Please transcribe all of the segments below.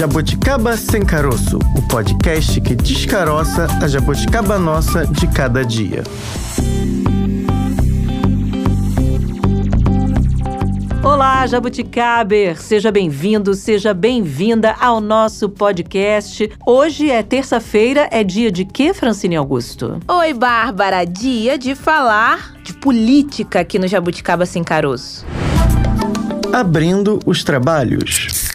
Jabuticaba Sem Caroço, o podcast que descaroça a jabuticaba nossa de cada dia. Olá, Jabuticaber! Seja bem-vindo, seja bem-vinda ao nosso podcast. Hoje é terça-feira, é dia de quê, Francine Augusto? Oi, Bárbara! Dia de falar de política aqui no Jabuticaba Sem Caroço. Abrindo os trabalhos.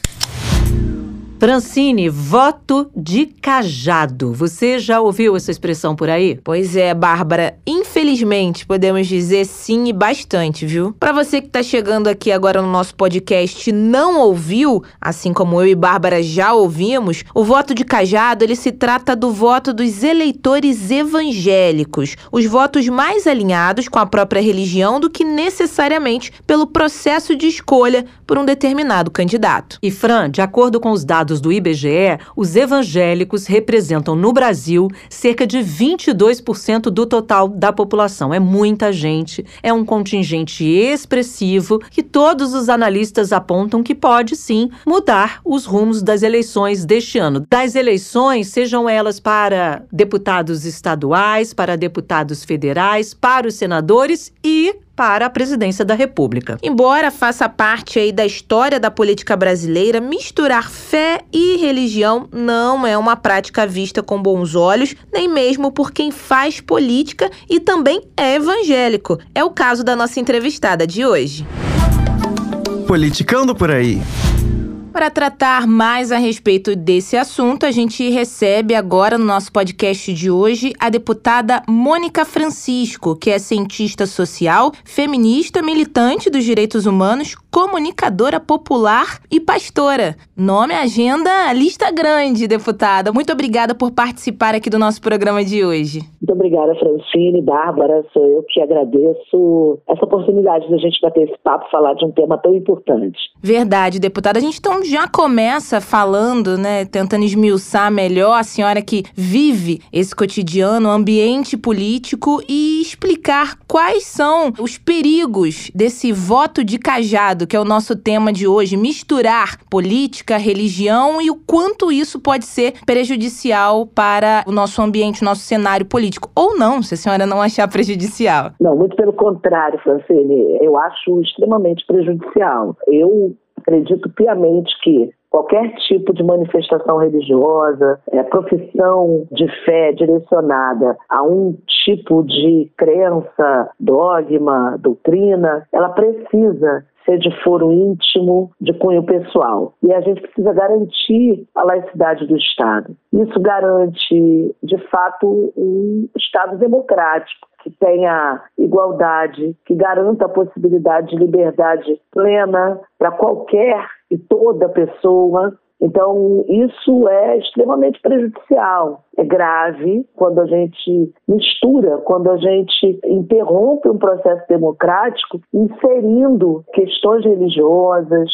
Francine, voto de cajado. Você já ouviu essa expressão por aí? Pois é, Bárbara. Infelizmente, podemos dizer sim e bastante, viu? Para você que tá chegando aqui agora no nosso podcast e não ouviu, assim como eu e Bárbara já ouvimos, o voto de cajado, ele se trata do voto dos eleitores evangélicos, os votos mais alinhados com a própria religião do que necessariamente pelo processo de escolha por um determinado candidato. E Fran, de acordo com os dados dados do IBGE, os evangélicos representam no Brasil cerca de 22% do total da população. É muita gente, é um contingente expressivo que todos os analistas apontam que pode sim mudar os rumos das eleições deste ano. Das eleições, sejam elas para deputados estaduais, para deputados federais, para os senadores e para a presidência da República. Embora faça parte aí da história da política brasileira, misturar fé e religião não é uma prática vista com bons olhos, nem mesmo por quem faz política e também é evangélico. É o caso da nossa entrevistada de hoje. Politicando por aí. Para tratar mais a respeito desse assunto, a gente recebe agora no nosso podcast de hoje a deputada Mônica Francisco, que é cientista social, feminista, militante dos direitos humanos, comunicadora popular e pastora. Nome, agenda, lista grande, deputada. Muito obrigada por participar aqui do nosso programa de hoje. Muito obrigada, Francine, Bárbara. Sou eu que agradeço essa oportunidade de a gente bater esse papo, falar de um tema tão importante. Verdade, deputada. A gente então já começa falando, né, tentando esmiuçar melhor a senhora que vive esse cotidiano, ambiente político e explicar quais são os perigos desse voto de cajado, que é o nosso tema de hoje, misturar política, religião e o quanto isso pode ser prejudicial para o nosso ambiente, o nosso cenário político. Ou não, se a senhora não achar prejudicial. Não, muito pelo contrário, Francine. Eu acho extremamente prejudicial. Eu acredito piamente que qualquer tipo de manifestação religiosa, é, profissão de fé direcionada a um tipo de crença, dogma, doutrina, ela precisa ser de foro íntimo, de cunho pessoal. E a gente precisa garantir a laicidade do Estado. Isso garante, de fato, um Estado democrático que tenha igualdade, que garanta a possibilidade de liberdade plena para qualquer e toda pessoa. Então, isso é extremamente prejudicial. É grave quando a gente mistura, quando a gente interrompe um processo democrático inserindo questões religiosas,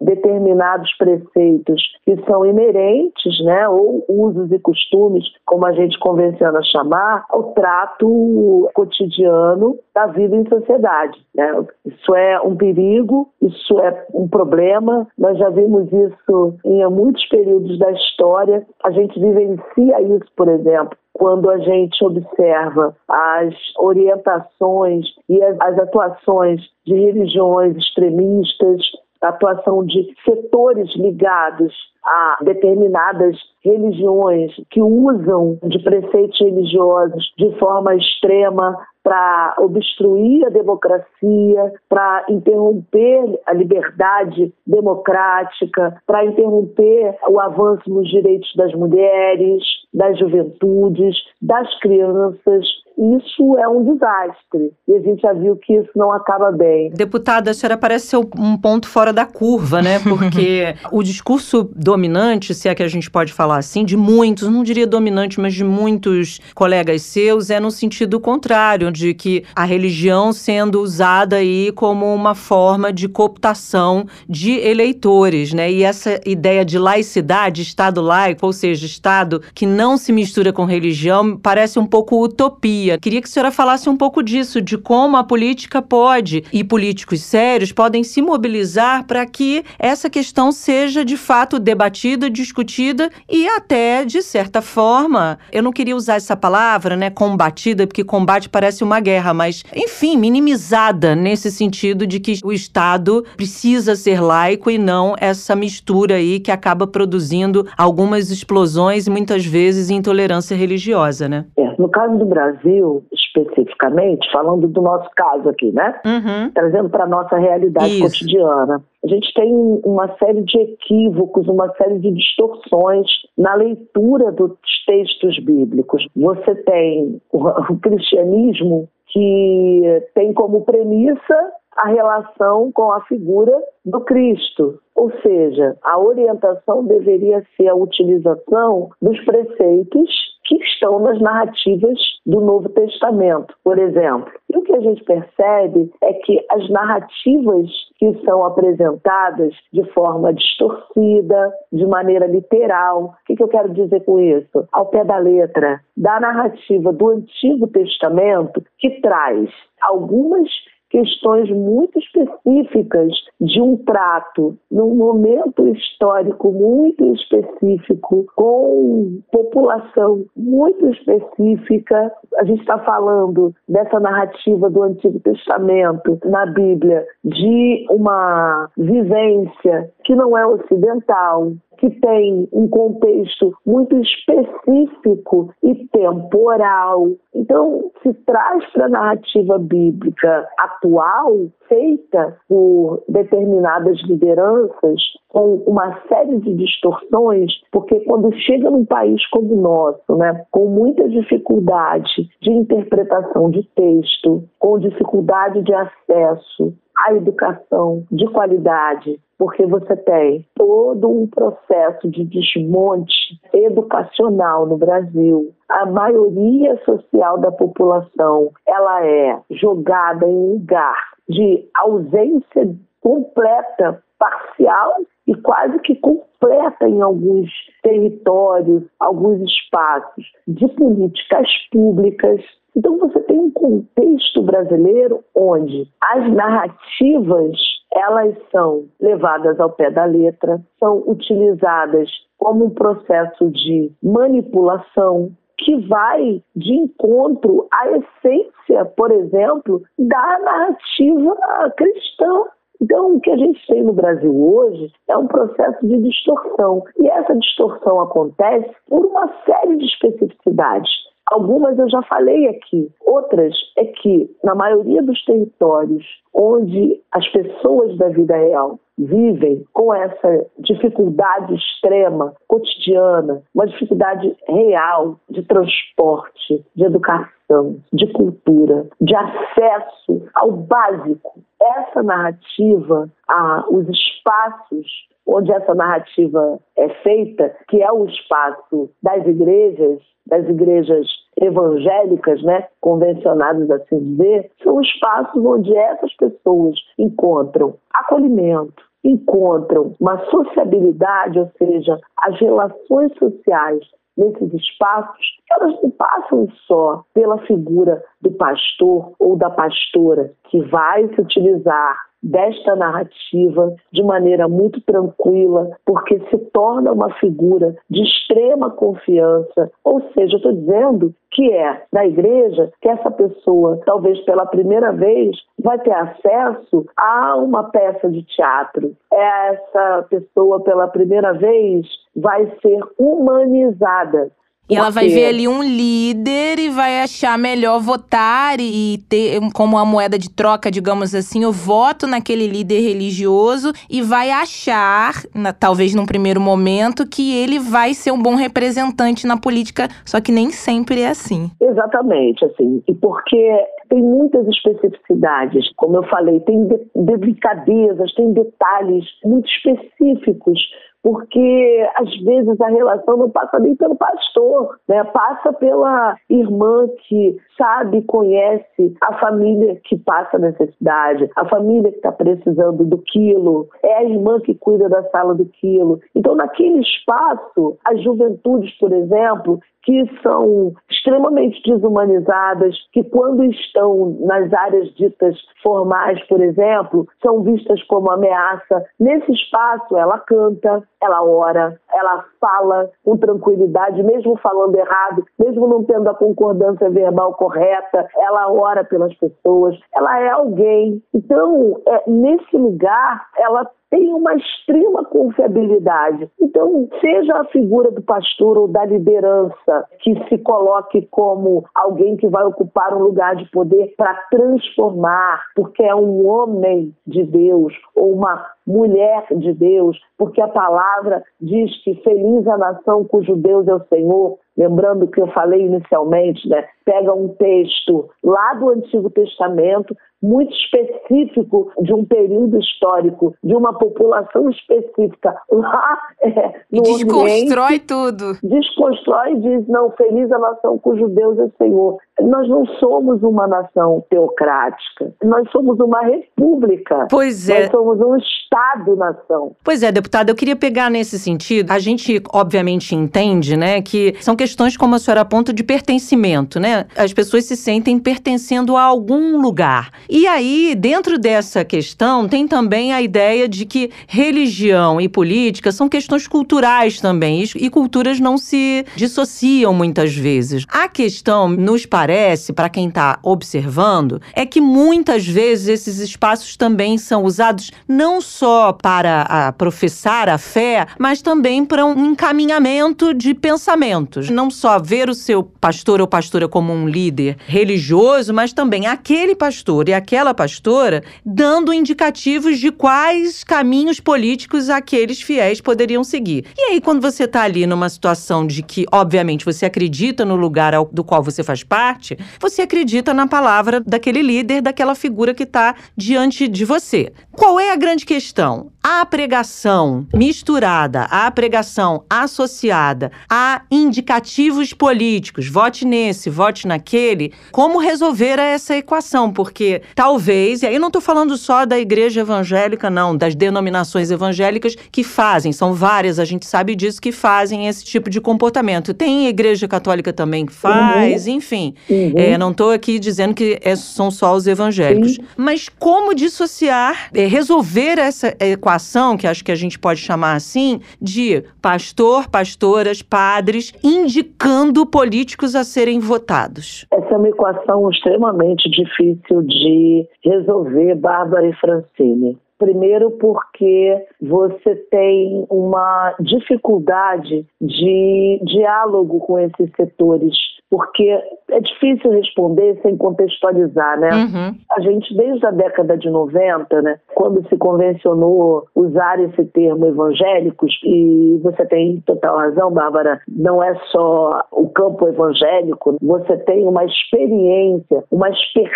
determinados preceitos que são inerentes, né, ou usos e costumes, como a gente convenciona chamar, ao trato cotidiano da vida em sociedade. Né? Isso é um perigo, isso é um problema. Nós já vimos isso em muitos períodos da história. A gente vivencia isso, por exemplo, quando a gente observa as orientações e as atuações de religiões extremistas a atuação de setores ligados a determinadas religiões que usam de preceitos religiosos de forma extrema para obstruir a democracia, para interromper a liberdade democrática, para interromper o avanço nos direitos das mulheres, das juventudes, das crianças isso é um desastre. E a gente já viu que isso não acaba bem. Deputada, a senhora parece ser um ponto fora da curva, né? Porque o discurso dominante, se é que a gente pode falar assim, de muitos, não diria dominante, mas de muitos colegas seus, é no sentido contrário, de que a religião sendo usada aí como uma forma de cooptação de eleitores, né? E essa ideia de laicidade, Estado laico, ou seja, Estado que não não se mistura com religião parece um pouco utopia. Queria que a senhora falasse um pouco disso, de como a política pode e políticos sérios podem se mobilizar para que essa questão seja de fato debatida, discutida e até, de certa forma, eu não queria usar essa palavra, né, combatida, porque combate parece uma guerra, mas, enfim, minimizada nesse sentido de que o Estado precisa ser laico e não essa mistura aí que acaba produzindo algumas explosões muitas vezes intolerância religiosa, né? É, no caso do Brasil, especificamente, falando do nosso caso aqui, né? Uhum. Trazendo para a nossa realidade Isso. cotidiana. A gente tem uma série de equívocos, uma série de distorções na leitura dos textos bíblicos. Você tem o cristianismo que tem como premissa a relação com a figura do Cristo. Ou seja, a orientação deveria ser a utilização dos preceitos que estão nas narrativas do Novo Testamento, por exemplo. E o que a gente percebe é que as narrativas que são apresentadas de forma distorcida, de maneira literal, o que, eu quero dizer com isso? Ao pé da letra, da narrativa do Antigo Testamento, que traz algumas questões muito específicas de um trato num momento histórico muito específico, com população muito específica. A gente está falando dessa narrativa do Antigo Testamento na Bíblia, de uma vivência que não é ocidental, que tem um contexto muito específico e temporal. Então, se traz para a narrativa bíblica atual, feita por determinadas lideranças, com uma série de distorções, porque quando chega num país como o nosso, né, com muita dificuldade de interpretação de texto, com dificuldade de acesso à educação de qualidade, porque você tem todo um processo de desmonte educacional no Brasil. A maioria social da população, ela é jogada em um lugar de ausência completa, parcial e quase que completa em alguns territórios, alguns espaços de políticas públicas. Então você tem um contexto brasileiro onde as narrativas elas são levadas ao pé da letra, são utilizadas como um processo de manipulação que vai de encontro à essência, por exemplo, da narrativa cristã. Então, o que a gente tem no Brasil hoje é um processo de distorção. E essa distorção acontece por uma série de especificidades. Algumas eu já falei aqui. Outras é que, na maioria dos territórios onde as pessoas da vida real vivem com essa dificuldade extrema, cotidiana, uma dificuldade real de transporte, de educação, de cultura, de acesso ao básico. Essa narrativa, ah, os espaços onde essa narrativa é feita, que é o espaço das igrejas, das igrejas evangélicas, né, convencionadas assim dizer, são espaços onde essas pessoas encontram acolhimento, encontram uma sociabilidade, ou seja, as relações sociais nesses espaços, elas não passam só pela figura do pastor ou da pastora que vai se utilizar desta narrativa de maneira muito tranquila, porque se torna uma figura de extrema confiança. Ou seja, eu estou dizendo que é da igreja que essa pessoa, talvez pela primeira vez, vai ter acesso a uma peça de teatro. Essa pessoa, pela primeira vez, vai ser humanizada. E ela vai ver ali um líder e vai achar melhor votar e ter como uma moeda de troca, digamos assim, o voto naquele líder religioso e vai achar, na, talvez num primeiro momento, que ele vai ser um bom representante na política, só que nem sempre é assim. Exatamente, assim. E porque tem muitas especificidades, como eu falei, tem delicadezas, tem detalhes muito específicos porque às vezes a relação não passa nem pelo pastor, né? passa pela irmã que sabe, conhece a família que passa necessidade, a família que está precisando do quilo, é a irmã que cuida da sala do quilo. Então, naquele espaço, as juventudes, por exemplo, que são extremamente desumanizadas, que quando estão nas áreas ditas formais, por exemplo, são vistas como ameaça. Nesse espaço, ela canta, ela ora, ela fala com tranquilidade, mesmo falando errado, mesmo não tendo a concordância verbal correta, ela ora pelas pessoas, ela é alguém. Então, é, nesse lugar, ela tem uma extrema confiabilidade. Então, seja a figura do pastor ou da liderança que se coloque como alguém que vai ocupar um lugar de poder para transformar, porque é um homem de Deus ou uma mulher de Deus, porque a palavra diz que feliz a nação cujo Deus é o Senhor. Lembrando que eu falei inicialmente, né? Pega um texto lá do Antigo Testamento, muito específico de um período histórico, de uma população específica lá é, no desconstrói Oriente, tudo. Desconstrói e diz, não, feliz a nação cujo Deus é Senhor. Nós não somos uma nação teocrática, nós somos uma república. Pois é. Nós somos um Estado-nação. Pois é, deputada, eu queria pegar nesse sentido. A gente, obviamente, entende, né, que são questões, como a senhora aponta, de pertencimento, né? As pessoas se sentem pertencendo a algum lugar. E aí, dentro dessa questão, tem também a ideia de que religião e política são questões culturais também, e culturas não se dissociam muitas vezes. A questão, nos parece, para quem está observando, é que muitas vezes esses espaços também são usados não só para a, professar a fé, mas também para um encaminhamento de pensamentos. Não só ver o seu pastor ou pastora como um líder religioso, mas também aquele pastor e aquela pastora dando indicativos de quais caminhos políticos aqueles fiéis poderiam seguir. E aí, quando você está ali numa situação de que, obviamente, você acredita no lugar do qual você faz parte, você acredita na palavra daquele líder, daquela figura que está diante de você. Qual é a grande questão? A pregação misturada, a pregação associada a indicativos políticos, vote nesse, vote naquele, como resolver essa equação? Porque talvez, e aí não estou falando só da igreja evangélica, não, das denominações evangélicas que fazem, são várias, a gente sabe disso, que fazem esse tipo de comportamento. Tem igreja católica também que faz, uhum. enfim. Uhum. É, não estou aqui dizendo que é, são só os evangélicos. Uhum. Mas como dissociar, é, resolver essa equação, que acho que a gente pode chamar assim, de pastor, pastoras, padres, indicando políticos a serem votados? Essa é uma equação extremamente difícil de resolver, Bárbara e Francine. Primeiro, porque você tem uma dificuldade de diálogo com esses setores porque é difícil responder sem contextualizar, né? Uhum. A gente, desde a década de 90, né, quando se convencionou usar esse termo evangélicos, e você tem total razão, Bárbara, não é só o campo evangélico, você tem uma experiência, uma expertise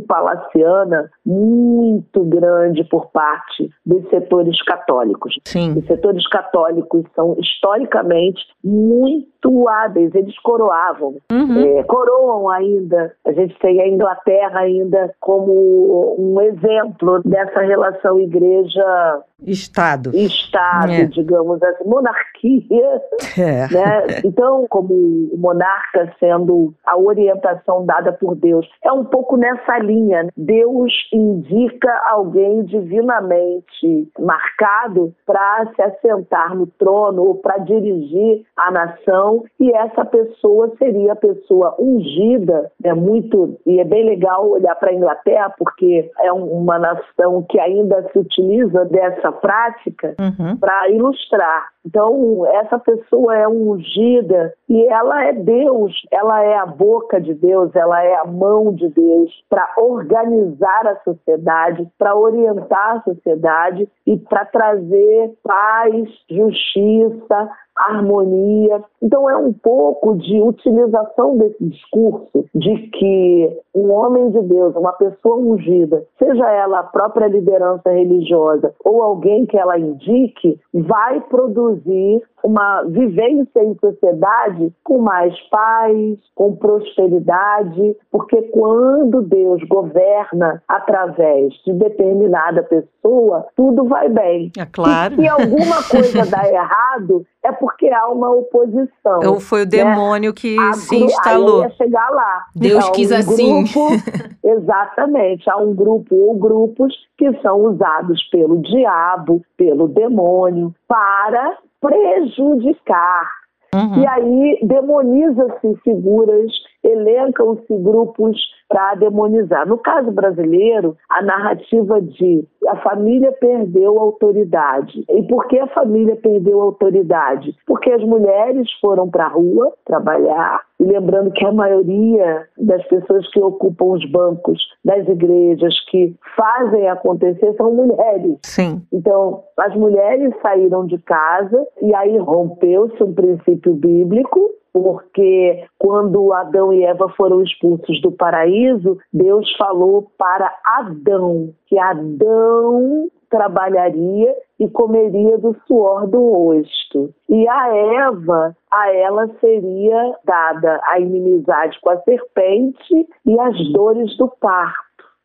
palaciana muito grande por parte dos setores católicos. Sim. Os setores católicos são historicamente muito hábeis, eles coroavam uhum. é, coroam ainda. A gente tem a Inglaterra ainda como um exemplo dessa relação igreja Estado. Estado, é. digamos assim, monarquia. É. Né? Então, como o monarca sendo a orientação dada por Deus, é um pouco nessa linha. Deus indica alguém divinamente marcado para se assentar no trono ou para dirigir a nação, e essa pessoa seria a pessoa ungida, né? muito, e é bem legal olhar para a Inglaterra, porque é uma nação que ainda se utiliza dessa prática uhum. para ilustrar. Então, essa pessoa é ungida e ela é Deus, ela é a boca de Deus, ela é a mão de Deus para organizar a sociedade, para orientar a sociedade e para trazer paz, justiça, harmonia. Então é um pouco de utilização desse discurso de que um homem de Deus, uma pessoa ungida, seja ela a própria liderança religiosa ou alguém que ela indique, vai produzir uma vivência em sociedade com mais paz, com prosperidade, porque quando Deus governa através de determinada pessoa, tudo vai bem. É claro. E se alguma coisa dá errado, é porque há uma oposição. Ou foi o né? demônio que A se instalou. Aí ia chegar lá. Deus um quis assim. grupo- exatamente. Há um grupo ou grupos que são usados pelo diabo, pelo demônio, para prejudicar. Uhum. E aí demoniza-se figuras, elencam-se grupos para demonizar. No caso brasileiro, a narrativa de a família perdeu a autoridade. E por que a família perdeu a autoridade? Porque as mulheres foram para a rua trabalhar, e lembrando que a maioria das pessoas que ocupam os bancos das igrejas, que fazem acontecer, são mulheres. Sim. Então, as mulheres saíram de casa e aí rompeu-se um princípio bíblico, porque quando Adão e Eva foram expulsos do paraíso, Deus falou para Adão que Adão trabalharia e comeria do suor do rosto. E a Eva, a ela seria dada a inimizade com a serpente e as dores do parto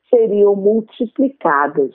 seriam multiplicadas.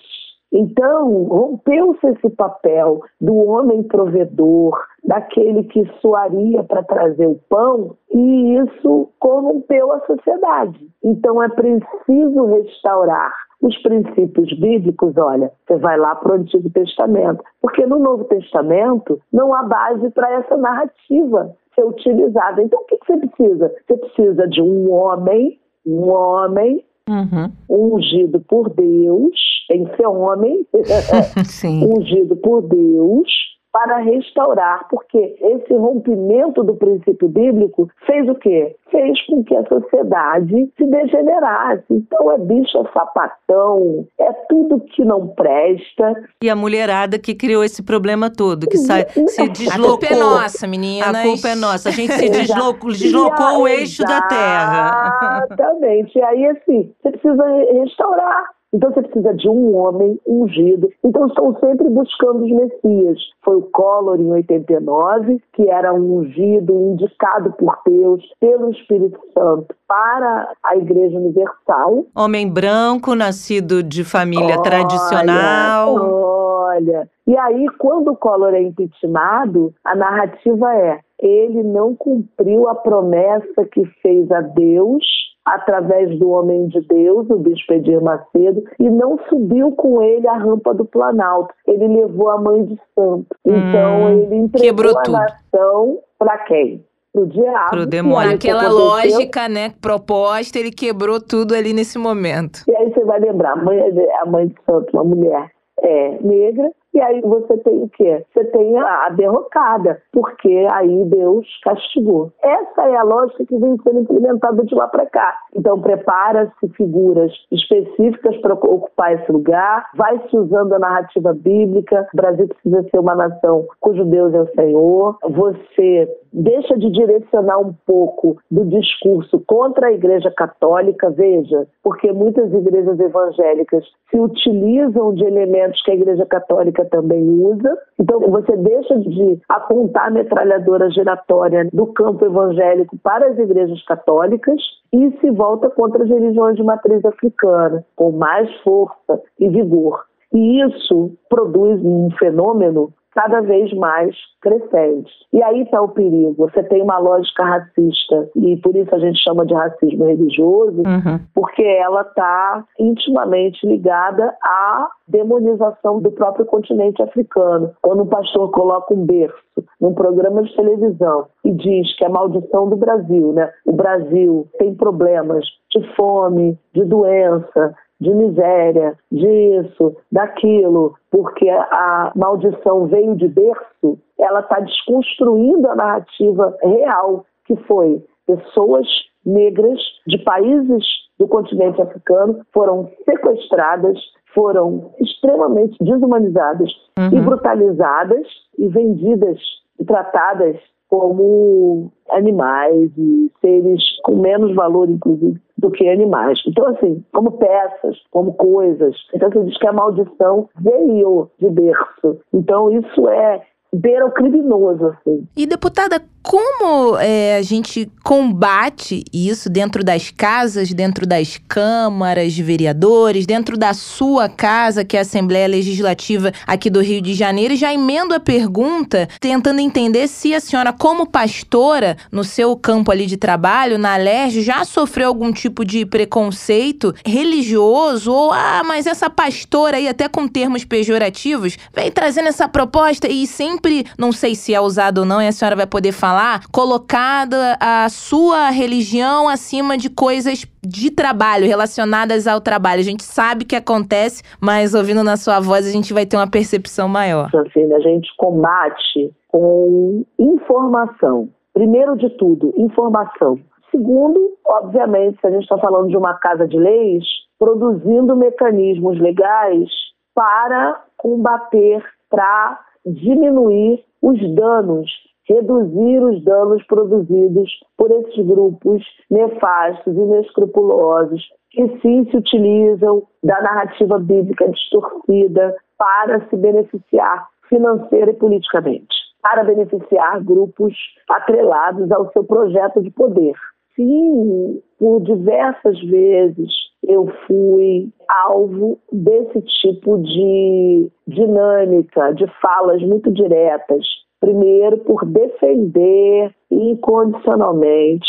Então, rompeu-se esse papel do homem provedor, daquele que suaria para trazer o pão, e isso corrompeu a sociedade. Então, é preciso restaurar os princípios bíblicos. Olha, você vai lá para o Antigo Testamento, porque no Novo Testamento não há base para essa narrativa ser utilizada. Então, o que que você precisa? Você precisa de um homem, um homem Uhum. ungido por Deus, tem que ser homem, ungido por Deus para restaurar, porque esse rompimento do princípio bíblico fez o quê? Fez com que a sociedade se degenerasse. Então é bicho, é sapatão, é tudo que não presta. E a mulherada que criou esse problema todo, que sai, se A deslocou. culpa é nossa, meninas. A culpa é nossa. A gente se deslocou, deslocou o E a- eixo da terra. Exatamente. E aí, assim, você precisa re- restaurar. Então você precisa de um homem ungido. Então estão sempre buscando os Messias. Foi o Collor em 89, que era um ungido, indicado por Deus, pelo Espírito Santo, para a Igreja Universal. Homem branco, nascido de família Olha, tradicional. Olha, e aí quando o Collor é impeachmentado, a narrativa é: ele não cumpriu a promessa que fez a Deus através do homem de Deus, o bispo Edir Macedo, e não subiu com ele a rampa do Planalto. Ele levou a mãe de santo. Então Hum, ele entregou a tudo. nação para quem? Pro diabo. Pro demônio. aconteceu? lógica, né, proposta, ele quebrou tudo ali nesse momento. E aí você vai lembrar, a mãe, a mãe de santo, uma mulher é negra, e aí você tem o quê? Você tem a, derrocada, porque aí Deus castigou. Essa é a lógica que vem sendo implementada de lá para cá. Então prepara-se figuras específicas para ocupar esse lugar, vai se usando a narrativa bíblica. O Brasil precisa ser uma nação cujo Deus é o Senhor. Você deixa de direcionar um pouco do discurso contra a Igreja Católica, veja, porque muitas igrejas evangélicas se utilizam de elementos que a Igreja Católica também usa. Então você deixa de apontar a metralhadora giratória do campo evangélico para as igrejas católicas e se volta contra as religiões de matriz africana, com mais força e vigor. E isso produz um fenômeno cada vez mais crescente. E aí está o perigo. Você tem uma lógica racista, e por isso a gente chama de racismo religioso, Uhum. porque ela está intimamente ligada à demonização do próprio continente africano. Quando um pastor coloca um berço num programa de televisão e diz que é a maldição do Brasil, né? O Brasil tem problemas de fome, de doença, de miséria, disso, daquilo, porque a maldição veio de berço, ela está desconstruindo a narrativa real, que foi pessoas negras de países do continente africano foram sequestradas, foram extremamente desumanizadas e brutalizadas e vendidas e tratadas como animais e seres com menos valor, inclusive, do que animais. Então, assim, como peças, como coisas. Então, você diz que a maldição veio de berço. Então, isso é beira o criminoso, assim. E, deputada, como é, a gente combate isso dentro das casas, dentro das câmaras de vereadores, dentro da sua casa, que é a Assembleia Legislativa aqui do Rio de Janeiro? E já emendo a pergunta, tentando entender se a senhora, como pastora, no seu campo ali de trabalho, na Alerj, já sofreu algum tipo de preconceito religioso? Ou, ah, mas essa pastora aí, até com termos pejorativos, vem trazendo essa proposta e sempre, não sei se é usado ou não, e a senhora vai poder falar colocada a sua religião acima de coisas de trabalho, relacionadas ao trabalho. A gente sabe que acontece, mas ouvindo na sua voz a gente vai ter uma percepção maior. A gente combate com informação. Primeiro de tudo, informação. Segundo, obviamente, se a gente está falando de uma casa de leis, produzindo mecanismos legais para combater, para diminuir os danos reduzir os danos produzidos por esses grupos nefastos, inescrupulosos, que sim se utilizam da narrativa bíblica distorcida para se beneficiar financeira e politicamente, para beneficiar grupos atrelados ao seu projeto de poder. Sim, por diversas vezes eu fui alvo desse tipo de dinâmica, de falas muito diretas, Primeiro, por defender incondicionalmente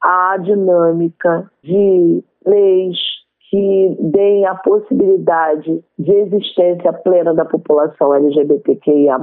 a dinâmica de leis que deem a possibilidade de existência plena da população LGBTQIA.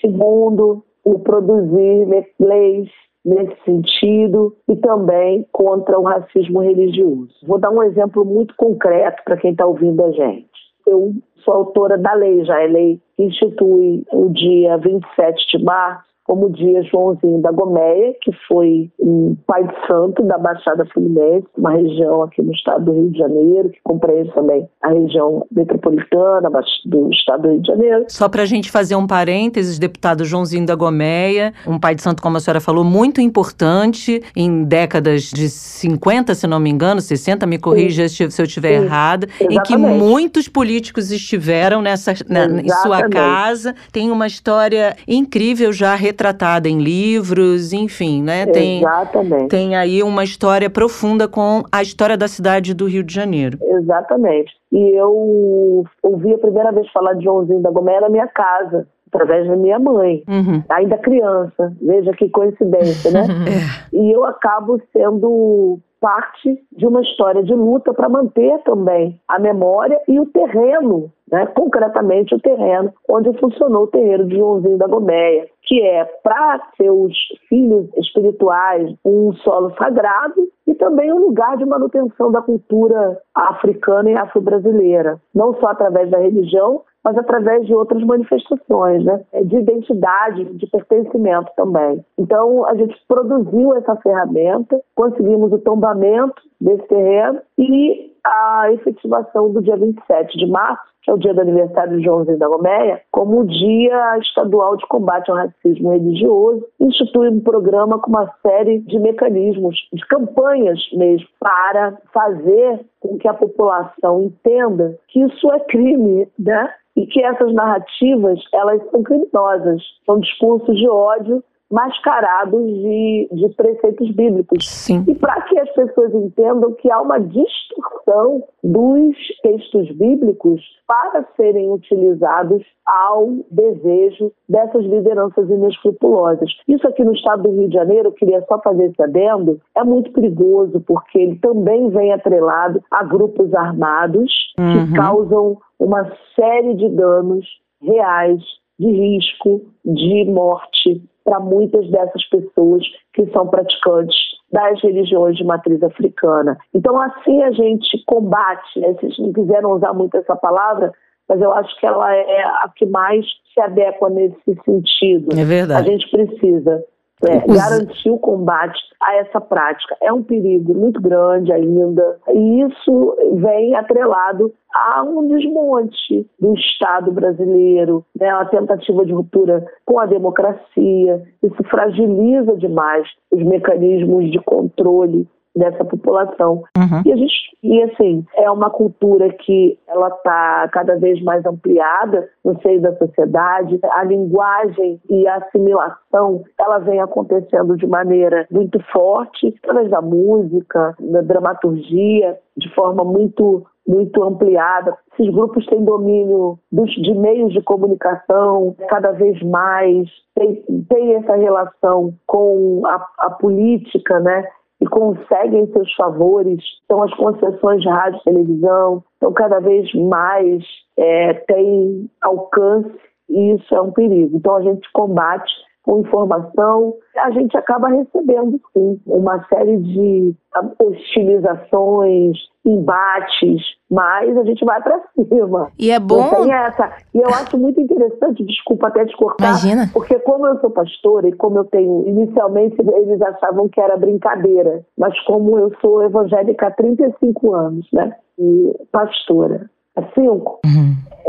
Segundo, o produzir leis nesse sentido e também contra o racismo religioso. Vou dar um exemplo muito concreto para quem está ouvindo a gente. Eu sou autora da lei, já é lei que institui o dia 27 de março como dia Joãozinho da Gomeia, que foi um pai de santo da Baixada Fluminense, uma região aqui no estado do Rio de Janeiro, que compreende também a região metropolitana do estado do Rio de Janeiro. Só para a gente fazer um parênteses, deputado Joãozinho da Gomeia, um pai de santo, como a senhora falou, muito importante em décadas de 50, se não me engano, 60, me corrija Sim. se eu estiver errada, em que muitos políticos estiveram nessa, na, em sua casa. Tem uma história incrível já retratada em livros, enfim, né? Tem, Exatamente. Tem aí uma história profunda com a história da cidade do Rio de Janeiro. Exatamente. E eu ouvi a primeira vez falar de Joãozinho da Gomeia na minha casa através da minha mãe, uhum. ainda criança. Veja que coincidência, né? é. E eu acabo sendo parte de uma história de luta para manter também a memória e o terreno, né, concretamente o terreno onde funcionou o terreiro de Joãozinho da Gomeia, que é para seus filhos espirituais um solo sagrado e também um lugar de manutenção da cultura africana e afro-brasileira, não só através da religião, mas através de outras manifestações, né? É de identidade, de pertencimento também. Então, a gente produziu essa ferramenta, conseguimos o tombamento desse terreno e a efetivação do dia 27 de março, que é o dia do aniversário de Joãozinho da Gomeia, como Dia Estadual de Combate ao Racismo Religioso, institui um programa com uma série de mecanismos, de campanhas mesmo, para fazer com que a população entenda que isso é crime, né? e que essas narrativas elas são criminosas, são discursos de ódio mascarados de, de preceitos bíblicos. Sim. E para que as pessoas entendam que há uma distorção dos textos bíblicos para serem utilizados ao desejo dessas lideranças inescrupulosas. Isso aqui no estado do Rio de Janeiro, eu queria só fazer esse adendo, é muito perigoso porque ele também vem atrelado a grupos armados uhum. que causam uma série de danos reais, de risco, de morte para muitas dessas pessoas que são praticantes das religiões de matriz africana. Então, assim a gente combate, né? vocês não quiseram usar muito essa palavra, mas eu acho que ela é a que mais se adequa nesse sentido. É verdade. A gente precisa é, garantir o combate a essa prática. É um perigo muito grande ainda, e isso vem atrelado a um desmonte do Estado brasileiro, né, a tentativa de ruptura com a democracia. Isso fragiliza demais os mecanismos de controle dessa população. Uhum. E a gente e assim, é uma cultura que ela está cada vez mais ampliada no seio da sociedade. A linguagem e a assimilação, ela vem acontecendo de maneira muito forte, através da música, da dramaturgia, de forma muito muito ampliada. Esses grupos têm domínio dos, de meios de comunicação cada vez mais, tem, tem essa relação com a, a política, né? E conseguem seus favores, são as concessões de rádio e televisão, então cada vez mais é, tem alcance e isso é um perigo. Então a gente combate com informação, a gente acaba recebendo, sim, uma série de hostilizações, embates, mas a gente vai para cima. E é bom. tem essa. E eu acho muito interessante, desculpa até te cortar, Imagina. porque como eu sou pastora e como eu tenho, inicialmente eles achavam que era brincadeira, mas como eu sou evangélica há 35 anos, né? E pastora há cinco, uhum.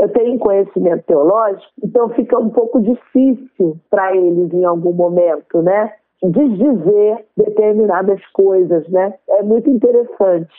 Eu tenho conhecimento teológico, então fica um pouco difícil para eles em algum momento, né? Desdizer determinadas coisas, né? É muito interessante.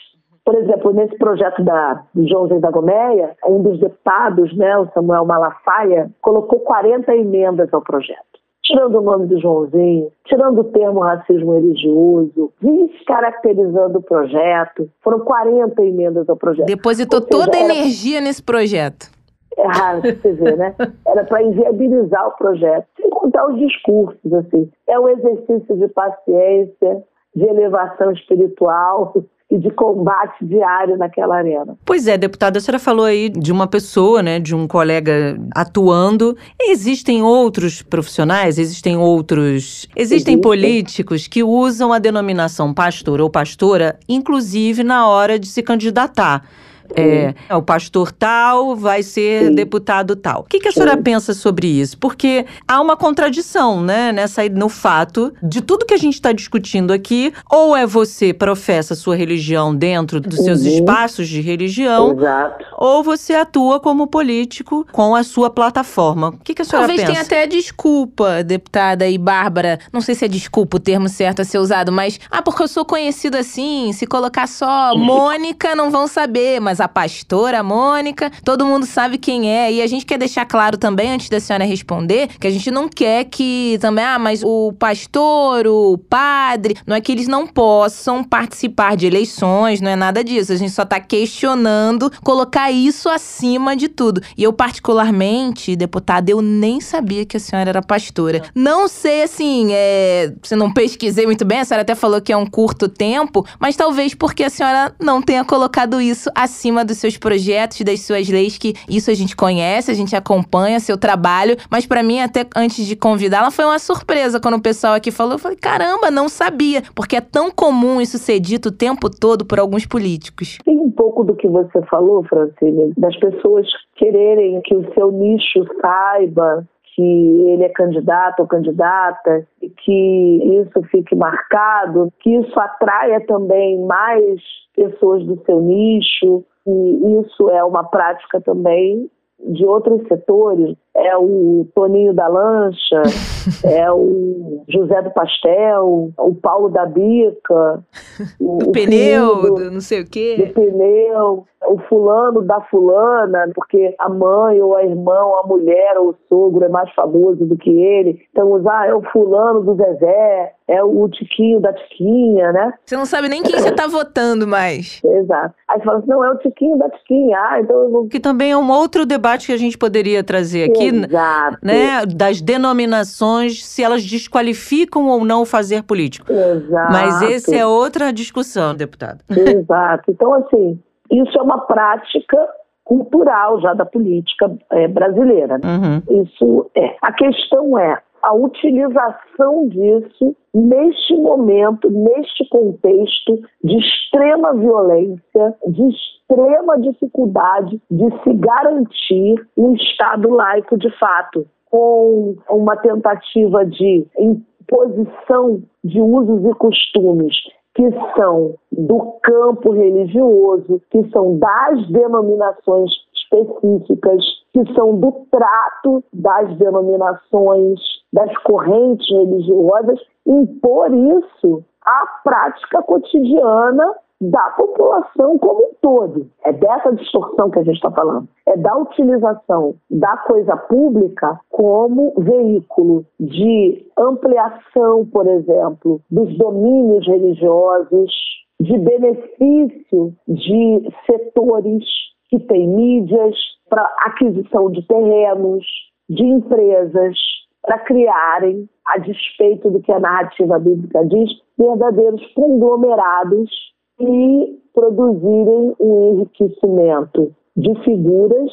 Por exemplo, nesse projeto da, do João Zé da Gomeia, um dos deputados, né, o Samuel Malafaia, colocou 40 emendas ao projeto tirando o nome do Joãozinho, tirando o termo racismo religioso, descaracterizando o projeto. Foram 40 emendas ao projeto. Depositou seja, toda a energia nesse projeto. É raro você ver, né? Era para inviabilizar o projeto, sem contar os discursos, assim. É um exercício de paciência, de elevação espiritual, e de combate diário naquela arena. Pois é, deputada, a senhora falou aí de uma pessoa, né, de um colega atuando. Existem outros profissionais, existem outros. Existem políticos que usam a denominação pastor ou pastora, inclusive na hora de se candidatar. É, é, o pastor tal vai ser Sim. deputado tal. O que, que a senhora Sim. pensa sobre isso? Porque há uma contradição, né, nessa, no fato de tudo que a gente está discutindo aqui, ou é você professa sua religião dentro dos uhum. seus espaços de religião, Exato. ou você atua como político com a sua plataforma. O que, que a senhora Talvez pensa? Talvez tenha até desculpa, deputada e Bárbara. Não sei se é desculpa o termo certo a ser usado, mas ah, porque eu sou conhecida assim, se colocar só Mônica não vão saber, mas a pastora Mônica, todo mundo sabe quem é. E a gente quer deixar claro também, antes da senhora responder, que a gente não quer que também, ah, mas o pastor, o padre, não é que eles não possam participar de eleições, não é nada disso. A gente só tá questionando colocar isso acima de tudo. E eu, particularmente, deputada, eu nem sabia que a senhora era pastora. Não sei, assim, é... você não pesquisei muito bem, a senhora até falou que é um curto tempo, mas talvez porque a senhora não tenha colocado isso acima cima dos seus projetos, das suas leis, que isso a gente conhece, a gente acompanha seu trabalho. Mas para mim, até antes de convidá-la, foi uma surpresa quando o pessoal aqui falou. Eu falei, caramba, não sabia. Porque é tão comum isso ser dito o tempo todo por alguns políticos. Tem um pouco do que você falou, Francine, das pessoas quererem que o seu nicho saiba que ele é candidato ou candidata, e que isso fique marcado, que isso atraia também mais pessoas do seu nicho, e isso é uma prática também de outros setores, é o Toninho da Lancha, é o José do Pastel, o Paulo da Bica, o, o pneu, do, não sei o quê. Do pneu, o fulano da fulana, porque a mãe ou a irmã ou a mulher ou o sogro é mais famoso do que ele. Então, ah, é o fulano do Zezé, é o Tiquinho da Tiquinha, né? Você não sabe nem quem você tá votando mais. Exato. Aí você fala assim, não, é o Tiquinho da Tiquinha. Ah, então eu vou... Que também é um outro debate que a gente poderia trazer aqui, Exato. né? Das denominações, se elas desqualificam ou não o fazer político. Exato. Mas esse é outra discussão, deputado. Exato. Então, assim, isso é uma prática cultural já da política é, brasileira. Uhum. Isso é. A questão é a utilização disso neste momento, neste contexto de extrema violência, de extrema dificuldade de se garantir um Estado laico de fato, com uma tentativa de imposição de usos e costumes que são do campo religioso, que são das denominações específicas, que são do trato das denominações, das correntes religiosas, impor isso à prática cotidiana da população como um todo. É dessa distorção que a gente está falando. É da utilização da coisa pública como veículo de ampliação, por exemplo, dos domínios religiosos, de benefício de setores que têm mídias, para aquisição de terrenos, de empresas, para criarem, a despeito do que a narrativa bíblica diz, verdadeiros conglomerados e produzirem um enriquecimento de figuras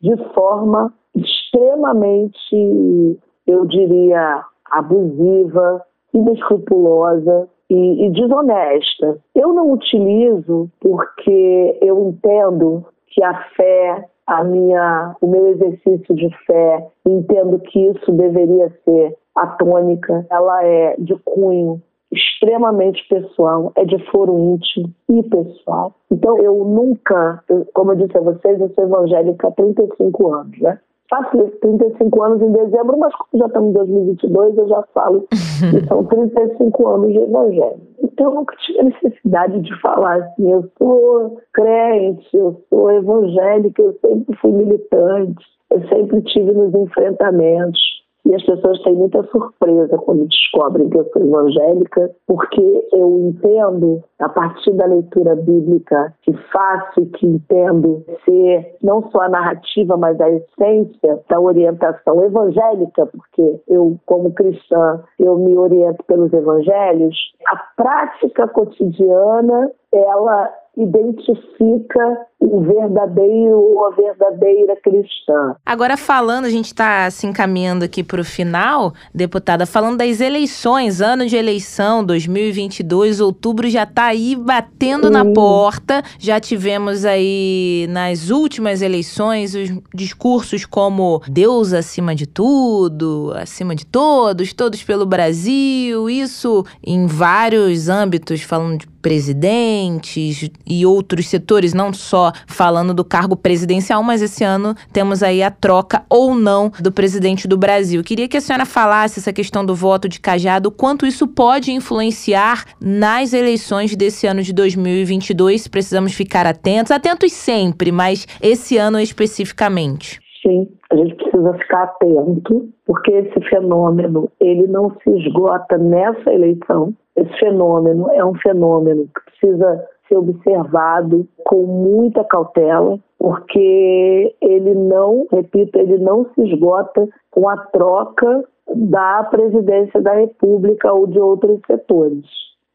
de forma extremamente, eu diria, abusiva, inescrupulosa e, e desonesta. Eu não utilizo porque eu entendo que a fé, a minha, o meu exercício de fé, entendo que isso deveria ser a tônica, ela é de cunho extremamente pessoal, é de foro íntimo e pessoal. Então, eu nunca, como eu disse a vocês, eu sou evangélica há 35 anos, né? Faço 35 anos em dezembro, mas como já estamos em 2022, eu já falo que são 35 anos de evangelho. Então, eu nunca tive necessidade de falar assim, eu sou crente, eu sou evangélica, eu sempre fui militante, eu sempre tive nos enfrentamentos e as pessoas têm muita surpresa quando descobrem que eu sou evangélica, porque eu entendo, a partir da leitura bíblica que faço que entendo ser não só a narrativa, mas a essência da orientação evangélica, porque eu, como cristã, eu me oriento pelos evangelhos, a prática cotidiana, ela identifica o verdadeiro ou a verdadeira cristã. Agora falando, a gente está se encaminhando aqui para o final, deputada, falando das eleições, ano de eleição 2022, outubro já está aí batendo Sim. na porta. Já tivemos aí nas últimas eleições os discursos como Deus acima de tudo, acima de todos, todos pelo Brasil, isso em vários âmbitos, falando de presidentes e outros setores, não só falando do cargo presidencial, mas esse ano temos aí a troca ou não do presidente do Brasil. Queria que a senhora falasse essa questão do voto de cajado, quanto isso pode influenciar nas eleições desse ano de 2022. Precisamos ficar atentos, atentos sempre, mas esse ano especificamente. Sim, a gente precisa ficar atento, porque esse fenômeno ele não se esgota nessa eleição, esse fenômeno é um fenômeno que precisa ser observado com muita cautela, porque ele não, repito, ele não se esgota com a troca da presidência da República ou de outros setores,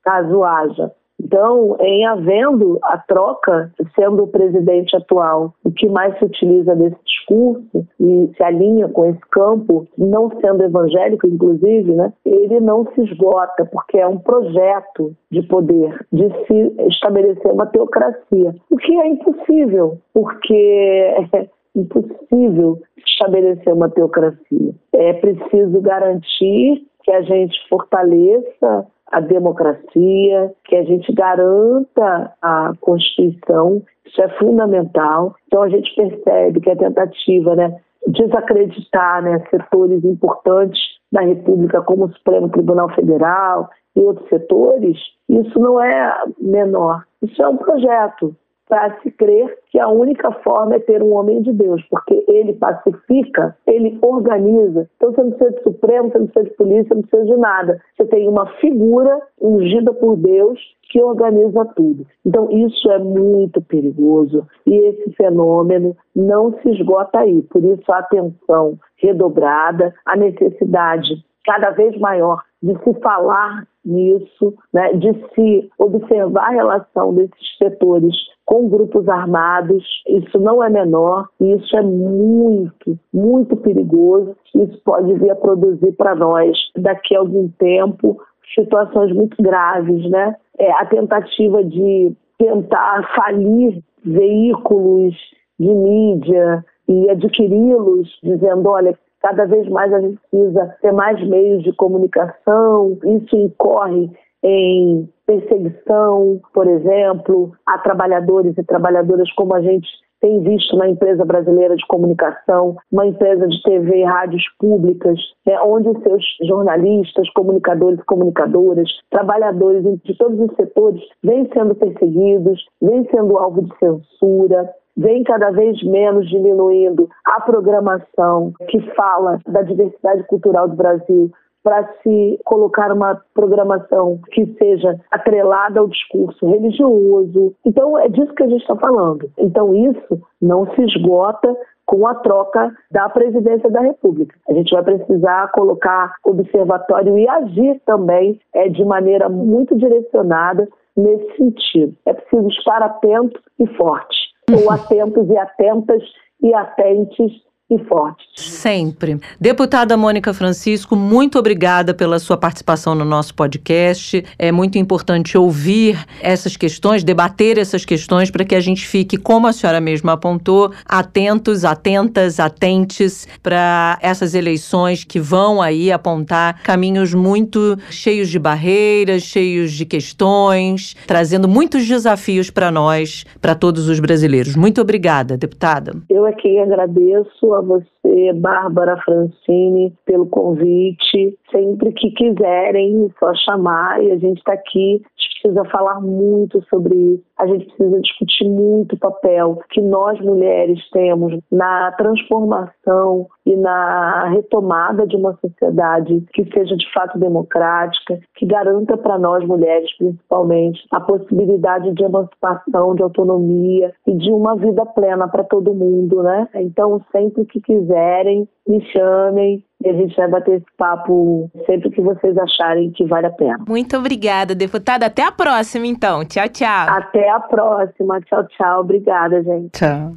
caso haja então, em havendo a troca, sendo o presidente atual o que mais se utiliza desse discurso e se alinha com esse campo, não sendo evangélico, inclusive, né, ele não se esgota, porque é um projeto de poder, de se estabelecer uma teocracia, o que é impossível, porque é impossível estabelecer uma teocracia. É preciso garantir que a gente fortaleça a democracia, que a gente garanta a Constituição, isso é fundamental. Então a gente percebe que a tentativa, né, desacreditar né, setores importantes da República, como o Supremo Tribunal Federal e outros setores, isso não é menor. Isso é um projeto para se crer que a única forma é ter um homem de Deus, porque ele pacifica, ele organiza. Então você não precisa de Supremo, você não precisa de polícia, não precisa de nada. Você tem uma figura ungida por Deus que organiza tudo. Então isso é muito perigoso e esse fenômeno não se esgota aí. Por isso a atenção redobrada, a necessidade cada vez maior de se falar nisso, né, de se observar a relação desses setores com grupos armados. Isso não é menor e isso é muito, muito perigoso. Isso pode vir a produzir para nós, daqui a algum tempo, situações muito graves, né? É, a tentativa de tentar falir veículos de mídia e adquiri-los, dizendo, olha, Cada vez mais a gente precisa ter mais meios de comunicação, isso incorre em perseguição, por exemplo, a trabalhadores e trabalhadoras como a gente tem visto na empresa brasileira de comunicação, uma empresa de TV e rádios públicas, né, onde seus jornalistas, comunicadores e comunicadoras, trabalhadores de todos os setores vêm sendo perseguidos, vêm sendo alvo de censura, vem cada vez menos diminuindo a programação que fala da diversidade cultural do Brasil, para se colocar uma programação que seja atrelada ao discurso religioso. Então, é disso que a gente está falando. Então, isso não se esgota com a troca da presidência da República. A gente vai precisar colocar observatório e agir também é, de maneira muito direcionada nesse sentido. É preciso estar atento e forte, ou atentos e atentas e atentes e fortes. Sempre. Deputada Mônica Francisco, muito obrigada pela sua participação no nosso podcast. É muito importante ouvir essas questões, debater essas questões para que a gente fique, como a senhora mesma apontou, atentos, atentas, atentes para essas eleições que vão aí apontar caminhos muito cheios de barreiras, cheios de questões, trazendo muitos desafios para nós, para todos os brasileiros. Muito obrigada, deputada. Eu quem agradeço a você, Bárbara Francini, pelo convite. Sempre que quiserem, é só chamar e a gente está aqui. A gente precisa falar muito sobre isso. A gente precisa discutir muito o papel que nós mulheres temos na transformação e na retomada de uma sociedade que seja de fato democrática, que garanta para nós mulheres, principalmente, a possibilidade de emancipação, de autonomia e de uma vida plena para todo mundo, né? Então, sempre que quiserem, me chamem e a gente vai bater esse papo sempre que vocês acharem que vale a pena. Muito obrigada, deputada. Até a próxima, então. Tchau, tchau. Até a próxima. Tchau, tchau. Obrigada, gente. Tchau.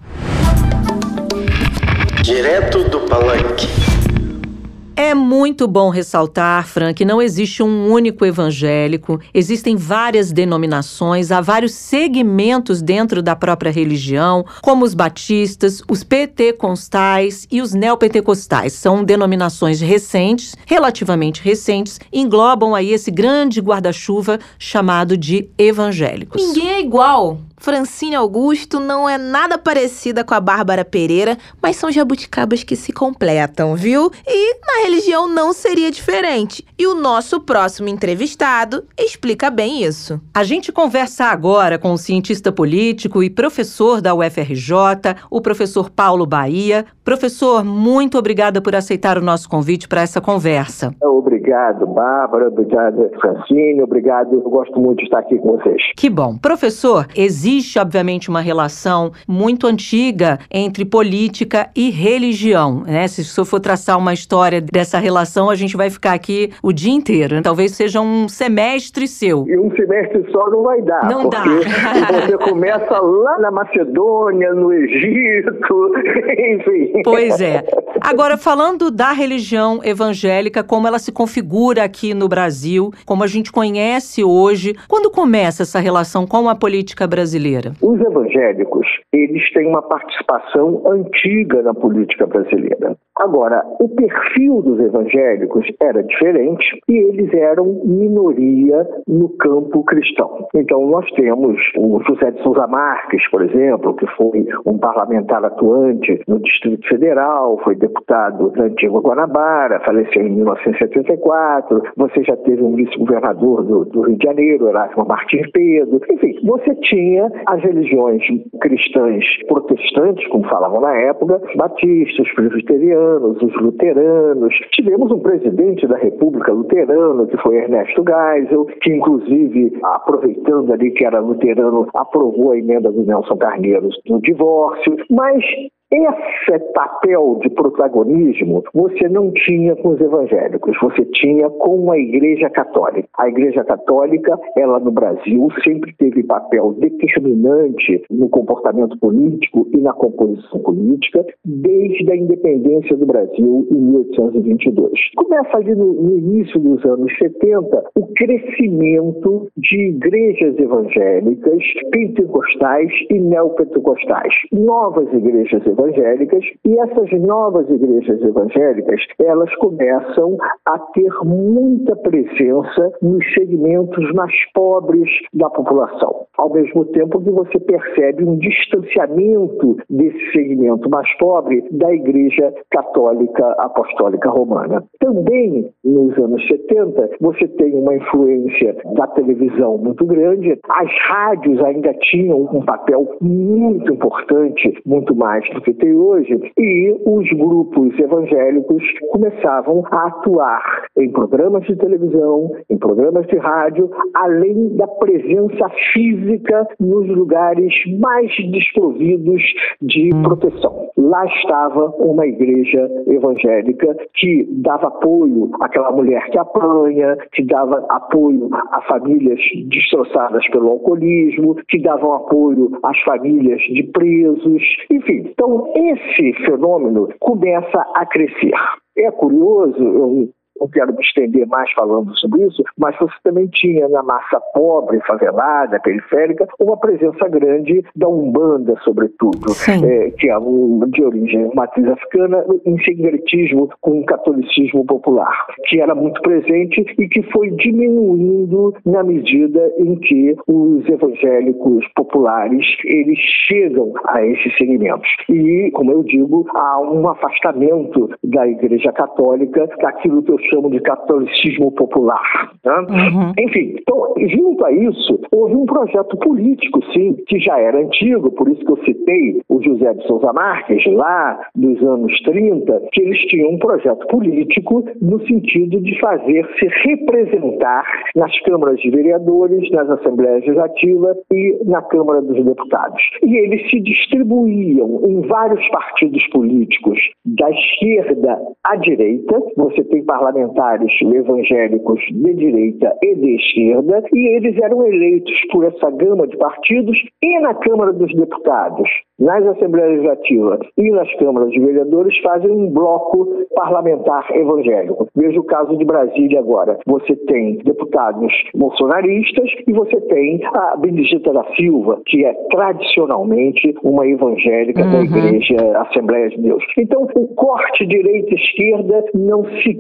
Direto do Palanque. É muito bom ressaltar, Fran, que não existe um único evangélico, existem várias denominações, há vários segmentos dentro da própria religião, como os batistas, os pentecostais e os neopentecostais. São denominações recentes, relativamente recentes, englobam aí esse grande guarda-chuva chamado de evangélicos. Ninguém é igual. Francine Augusto não é nada parecida com a Bárbara Pereira, mas são jabuticabas que se completam, viu? E na religião não seria diferente. E o nosso próximo entrevistado explica bem isso. A gente conversa agora com o cientista político e professor da UFRJ, o professor Paulo Bahia. Professor, muito obrigada por aceitar o nosso convite para essa conversa. Obrigado, Bárbara. Obrigado, Francine. Obrigado. Eu gosto muito de estar aqui com vocês. Que bom. Professor, existe, obviamente, uma relação muito antiga entre política e religião. Né? Se o senhor for traçar uma história dessa relação, a gente vai ficar aqui o dia inteiro. Né? Talvez seja um semestre seu. E um semestre só não vai dar. Não dá. você começa lá na Macedônia, no Egito, enfim. Pois é. Agora, falando da religião evangélica, como ela se configura aqui no Brasil, como a gente conhece hoje, quando começa essa relação com a política brasileira? Os evangélicos, eles têm uma participação antiga na política brasileira. Agora, o perfil dos evangélicos era diferente e eles eram minoria no campo cristão. Então, nós temos o José de Souza Marques, por exemplo, que foi um parlamentar atuante no Distrito Federal, foi deputado da antiga Guanabara, faleceu em 1974. Você já teve um vice-governador do, do, Rio de Janeiro, Erasmo Martins Pedro. Enfim, você tinha as religiões cristãs protestantes, como falavam na época, batistas, os os luteranos. Tivemos um presidente da República luterano, que foi Ernesto Geisel, que inclusive, aproveitando ali que era luterano, aprovou a emenda do Nelson Carneiro do divórcio. Mas esse papel de protagonismo você não tinha com os evangélicos, você tinha com a Igreja Católica. A Igreja Católica, ela no Brasil sempre teve papel determinante no comportamento político e na composição política desde a independência do Brasil em 1822. Começa ali no, no início dos anos 70 o crescimento de igrejas evangélicas, pentecostais e neopentecostais. Novas igrejas evangélicas evangélicas e essas novas igrejas evangélicas, elas começam a ter muita presença nos segmentos mais pobres da população. Ao mesmo tempo que você percebe um distanciamento desse segmento mais pobre da Igreja Católica Apostólica Romana. Também nos anos 70, você tem uma influência da televisão muito grande, as rádios ainda tinham um papel muito importante, muito mais do que tem hoje, e os grupos evangélicos começavam a atuar em programas de televisão, em programas de rádio, além da presença física nos lugares mais desprovidos de proteção. Lá estava uma igreja evangélica que dava apoio àquela mulher que apanha, que dava apoio a famílias destroçadas pelo alcoolismo, que davam apoio às famílias de presos, enfim. Então, esse fenômeno começa a crescer. É curioso, eu não quero me estender mais falando sobre isso, mas você também tinha na massa pobre, favelada, periférica, uma presença grande da Umbanda, sobretudo, é, que é um, de origem matriz africana, em sincretismo com o catolicismo popular, que era muito presente e que foi diminuindo na medida em que os evangélicos populares eles chegam a esses segmentos. E, como eu digo, há um afastamento da Igreja Católica daquilo que eu chamam de catolicismo popular. Né? Uhum. Enfim, então, junto a isso, houve um projeto político, sim, que já era antigo, por isso que eu citei o José de Souza Marques, lá dos anos 30, que eles tinham um projeto político no sentido de fazer-se representar nas câmaras de vereadores, nas assembleias legislativas e na Câmara dos Deputados. E eles se distribuíam em vários partidos políticos, da esquerda à direita, você tem parlamentares parlamentares evangélicos de direita e de esquerda, e eles eram eleitos por essa gama de partidos e na Câmara dos Deputados, nas Assembleias Legislativas e nas câmaras de vereadores fazem um bloco parlamentar evangélico. Veja o caso de Brasília agora. Você tem deputados bolsonaristas e você tem a Benedita da Silva, que é tradicionalmente uma evangélica uhum. da Igreja Assembleia de Deus. Então, o corte direita-esquerda não se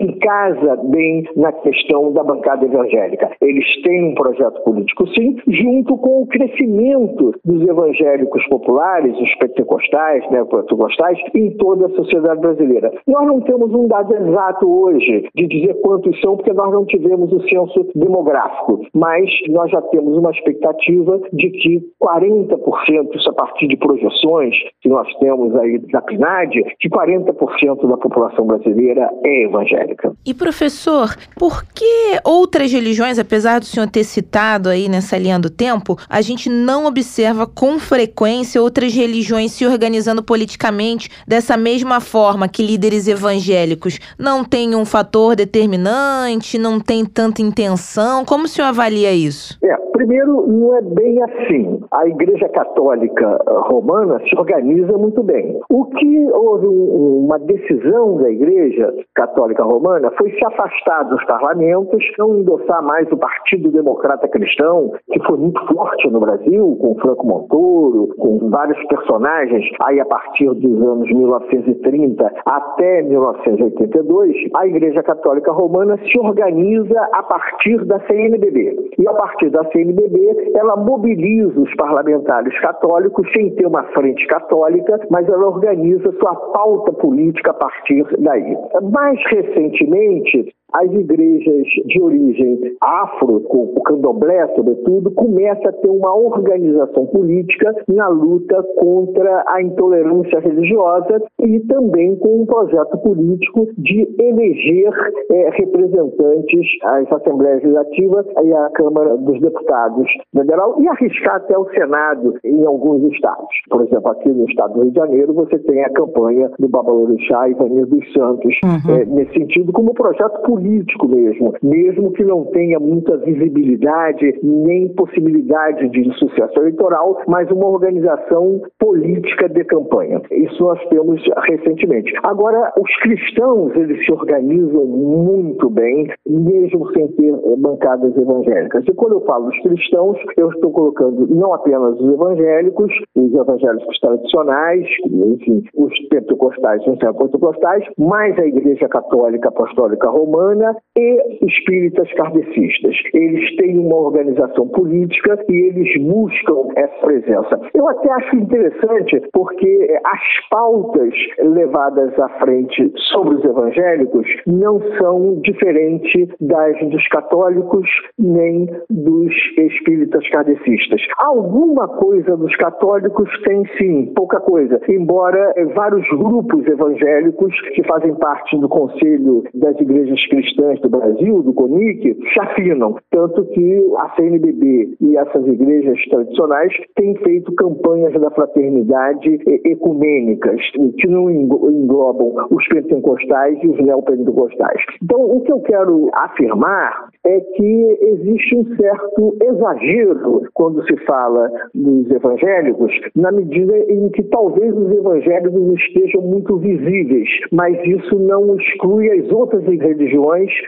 bem na questão da bancada evangélica. Eles têm um projeto político, sim, junto com o crescimento dos evangélicos populares, os pentecostais, né, pentecostais, em toda a sociedade brasileira. Nós não temos um dado exato hoje de dizer quantos são, porque nós não tivemos o censo demográfico, mas nós já temos uma expectativa de que 40%, isso a partir de projeções que nós temos aí da PNAD, que 40% da população brasileira é evangélica. E professor, por que outras religiões, apesar do senhor ter citado aí nessa linha do tempo, a gente não observa com frequência outras religiões se organizando politicamente dessa mesma forma que líderes evangélicos não têm um fator determinante, não tem tanta intenção? Como o senhor avalia isso? É, primeiro, não é bem assim. A Igreja Católica Romana se organiza muito bem. O que houve uma decisão da Igreja Católica Romana foi se afastar dos parlamentos, não endossar mais o Partido Democrata Cristão, que foi muito forte no Brasil, com Franco Montoro, com vários personagens aí a partir dos anos 1930 até 1982, a Igreja Católica Romana se organiza a partir da CNBB. E a partir da CNBB, ela mobiliza os parlamentares católicos sem ter uma frente católica, mas ela organiza sua pauta política a partir daí. Mais recentemente, seguinte, as igrejas de origem afro, com o candomblé sobretudo, começa a ter uma organização política na luta contra a intolerância religiosa e também com um projeto político de eleger é, representantes às Assembleias Legislativas e à Câmara dos Deputados Federal e arriscar até o Senado em alguns estados. Por exemplo, aqui no estado do Rio de Janeiro, você tem a campanha do Babalorixá e Vanir dos Santos, uhum. é, nesse sentido, como projeto político político mesmo, mesmo que não tenha muita visibilidade nem possibilidade de sucesso eleitoral, mas uma organização política de campanha. Isso nós temos recentemente. Agora, os cristãos, eles se organizam muito bem, mesmo sem ter bancadas evangélicas. E quando eu falo dos cristãos, eu estou colocando não apenas os evangélicos, os evangélicos tradicionais, enfim, os pentecostais, os pentecostais, mas a Igreja Católica Apostólica Romana e espíritas kardecistas. Eles têm uma organização política e eles buscam essa presença. Eu até acho interessante porque as pautas levadas à frente sobre os evangélicos não são diferentes das dos católicos nem dos espíritas kardecistas. Alguma coisa dos católicos tem sim, pouca coisa, embora vários grupos evangélicos que fazem parte do Conselho das Igrejas Cristãs do Brasil, do CONIC, se afinam. Tanto que a CNBB e essas igrejas tradicionais têm feito campanhas da fraternidade ecumênicas, que não englobam os pentecostais e os neopentecostais. Então, o que eu quero afirmar é que existe um certo exagero quando se fala dos evangélicos, na medida em que talvez os evangélicos estejam muito visíveis, mas isso não exclui as outras religiões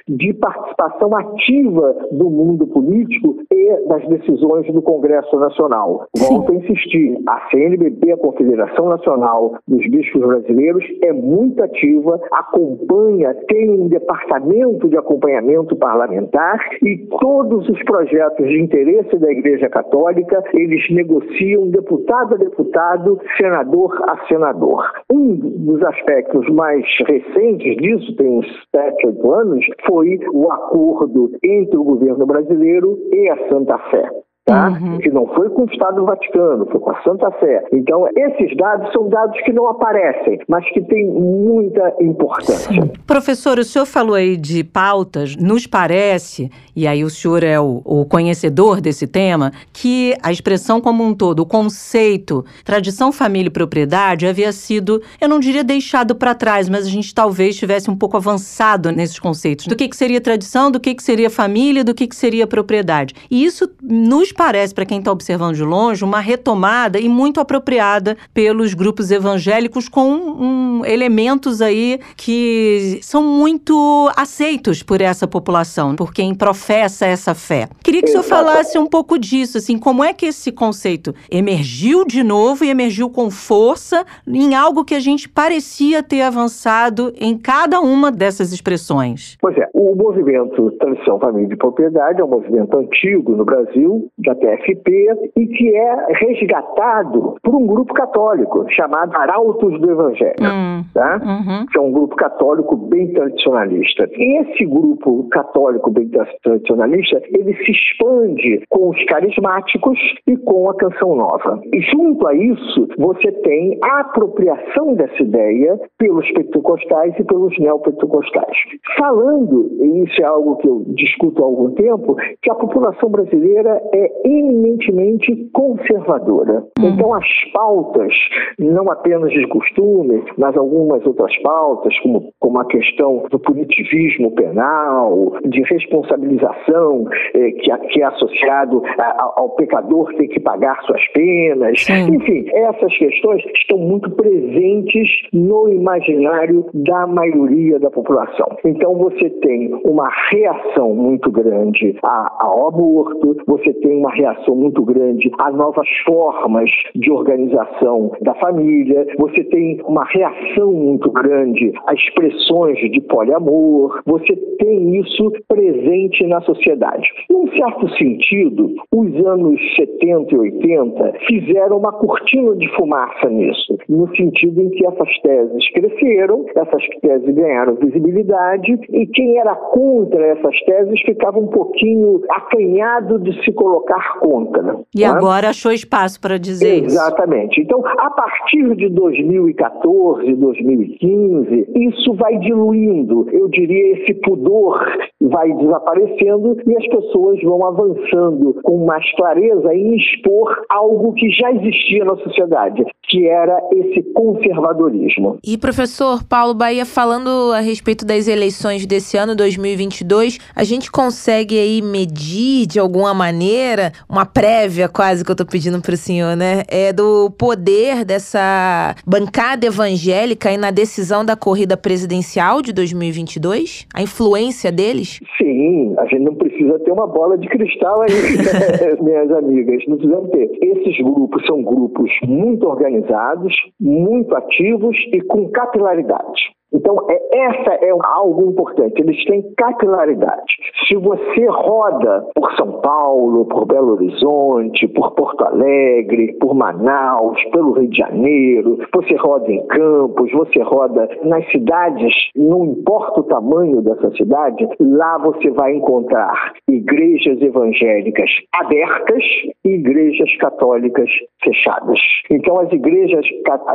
de participação ativa do mundo político e das decisões do Congresso Nacional. Volto a insistir, a CNBB, a Confederação Nacional dos Bispos Brasileiros, é muito ativa, acompanha, tem um departamento de acompanhamento parlamentar e todos os projetos de interesse da Igreja Católica, eles negociam deputado a deputado, senador a senador. Um dos aspectos mais recentes disso, tem uns 7, 8 anos, foi o acordo entre o governo brasileiro e a Santa Fé tá? Uhum. Que não foi com o Estado do Vaticano, foi com a Santa Fé. Então, esses dados são dados que não aparecem, mas que têm muita importância. Sim. Professor, o senhor falou aí de pautas, nos parece, e aí o senhor é o, o conhecedor desse tema, que a expressão como um todo, o conceito tradição, família e propriedade havia sido, eu não diria deixado para trás, mas a gente talvez tivesse um pouco avançado nesses conceitos. Do que, que seria tradição, do que, que seria família, do que, que seria propriedade. E isso nos parece, para quem está observando de longe, uma retomada e muito apropriada pelos grupos evangélicos com um, elementos aí que são muito aceitos por essa população, por quem professa essa fé. Queria que o senhor falasse um pouco disso, assim, como é que esse conceito emergiu de novo e emergiu com força em algo que a gente parecia ter avançado em cada uma dessas expressões? Pois é, o movimento Tradição, Família e Propriedade é um movimento antigo no Brasil, da TFP e que é resgatado por um grupo católico chamado Arautos do Evangelho, hum, tá? Uhum. que é um grupo católico bem tradicionalista. Esse grupo católico bem tradicionalista, ele se expande com os carismáticos e com a canção nova. E junto a isso, você tem a apropriação dessa ideia pelos pentecostais e pelos neopentecostais. Falando, e isso é algo que eu discuto há algum tempo, que a população brasileira é eminentemente conservadora. Hum. Então, as pautas, não apenas de costume, mas algumas outras pautas, como, como a questão do punitivismo penal, de responsabilização eh, que, que, é associado a, ao pecador ter que pagar suas penas, Sim. enfim, essas questões estão muito presentes no imaginário da maioria da população. Então, você tem uma reação muito grande ao aborto, você tem uma reação muito grande a novas formas de organização da família, você tem uma reação muito grande a expressões de poliamor, você tem isso presente na sociedade. Em certo sentido, os anos 70 e 80 fizeram uma cortina de fumaça nisso, no sentido em que essas teses cresceram, essas teses ganharam visibilidade e quem era contra essas teses ficava um pouquinho acanhado de se colocar dar conta. Né? E né? agora achou espaço para dizer Exatamente. isso. Exatamente. Então, a partir de 2014, 2015, isso vai diluindo, eu diria, esse pudor vai desaparecendo e as pessoas vão avançando com mais clareza em expor algo que já existia na sociedade, que era esse conservadorismo. E professor Paulo Bahia, falando a respeito das eleições desse ano 2022, a gente consegue aí medir de alguma maneira, uma prévia quase que eu tô pedindo pro senhor, né? É do poder dessa bancada evangélica aí na decisão da corrida presidencial de 2022? A influência deles? Sim, a gente não precisa ter uma bola de cristal aí, minhas amigas. Não precisamos ter. Esses grupos são grupos muito organizados, muito ativos e com capilaridade. Então, é, essa é algo importante, eles têm capilaridade. Se você roda por São Paulo, por Belo Horizonte, por Porto Alegre, por Manaus, pelo Rio de Janeiro, você roda em Campos, você roda nas cidades, não importa o tamanho dessa cidade, lá você vai encontrar igrejas evangélicas abertas e igrejas católicas fechadas. Então, as igrejas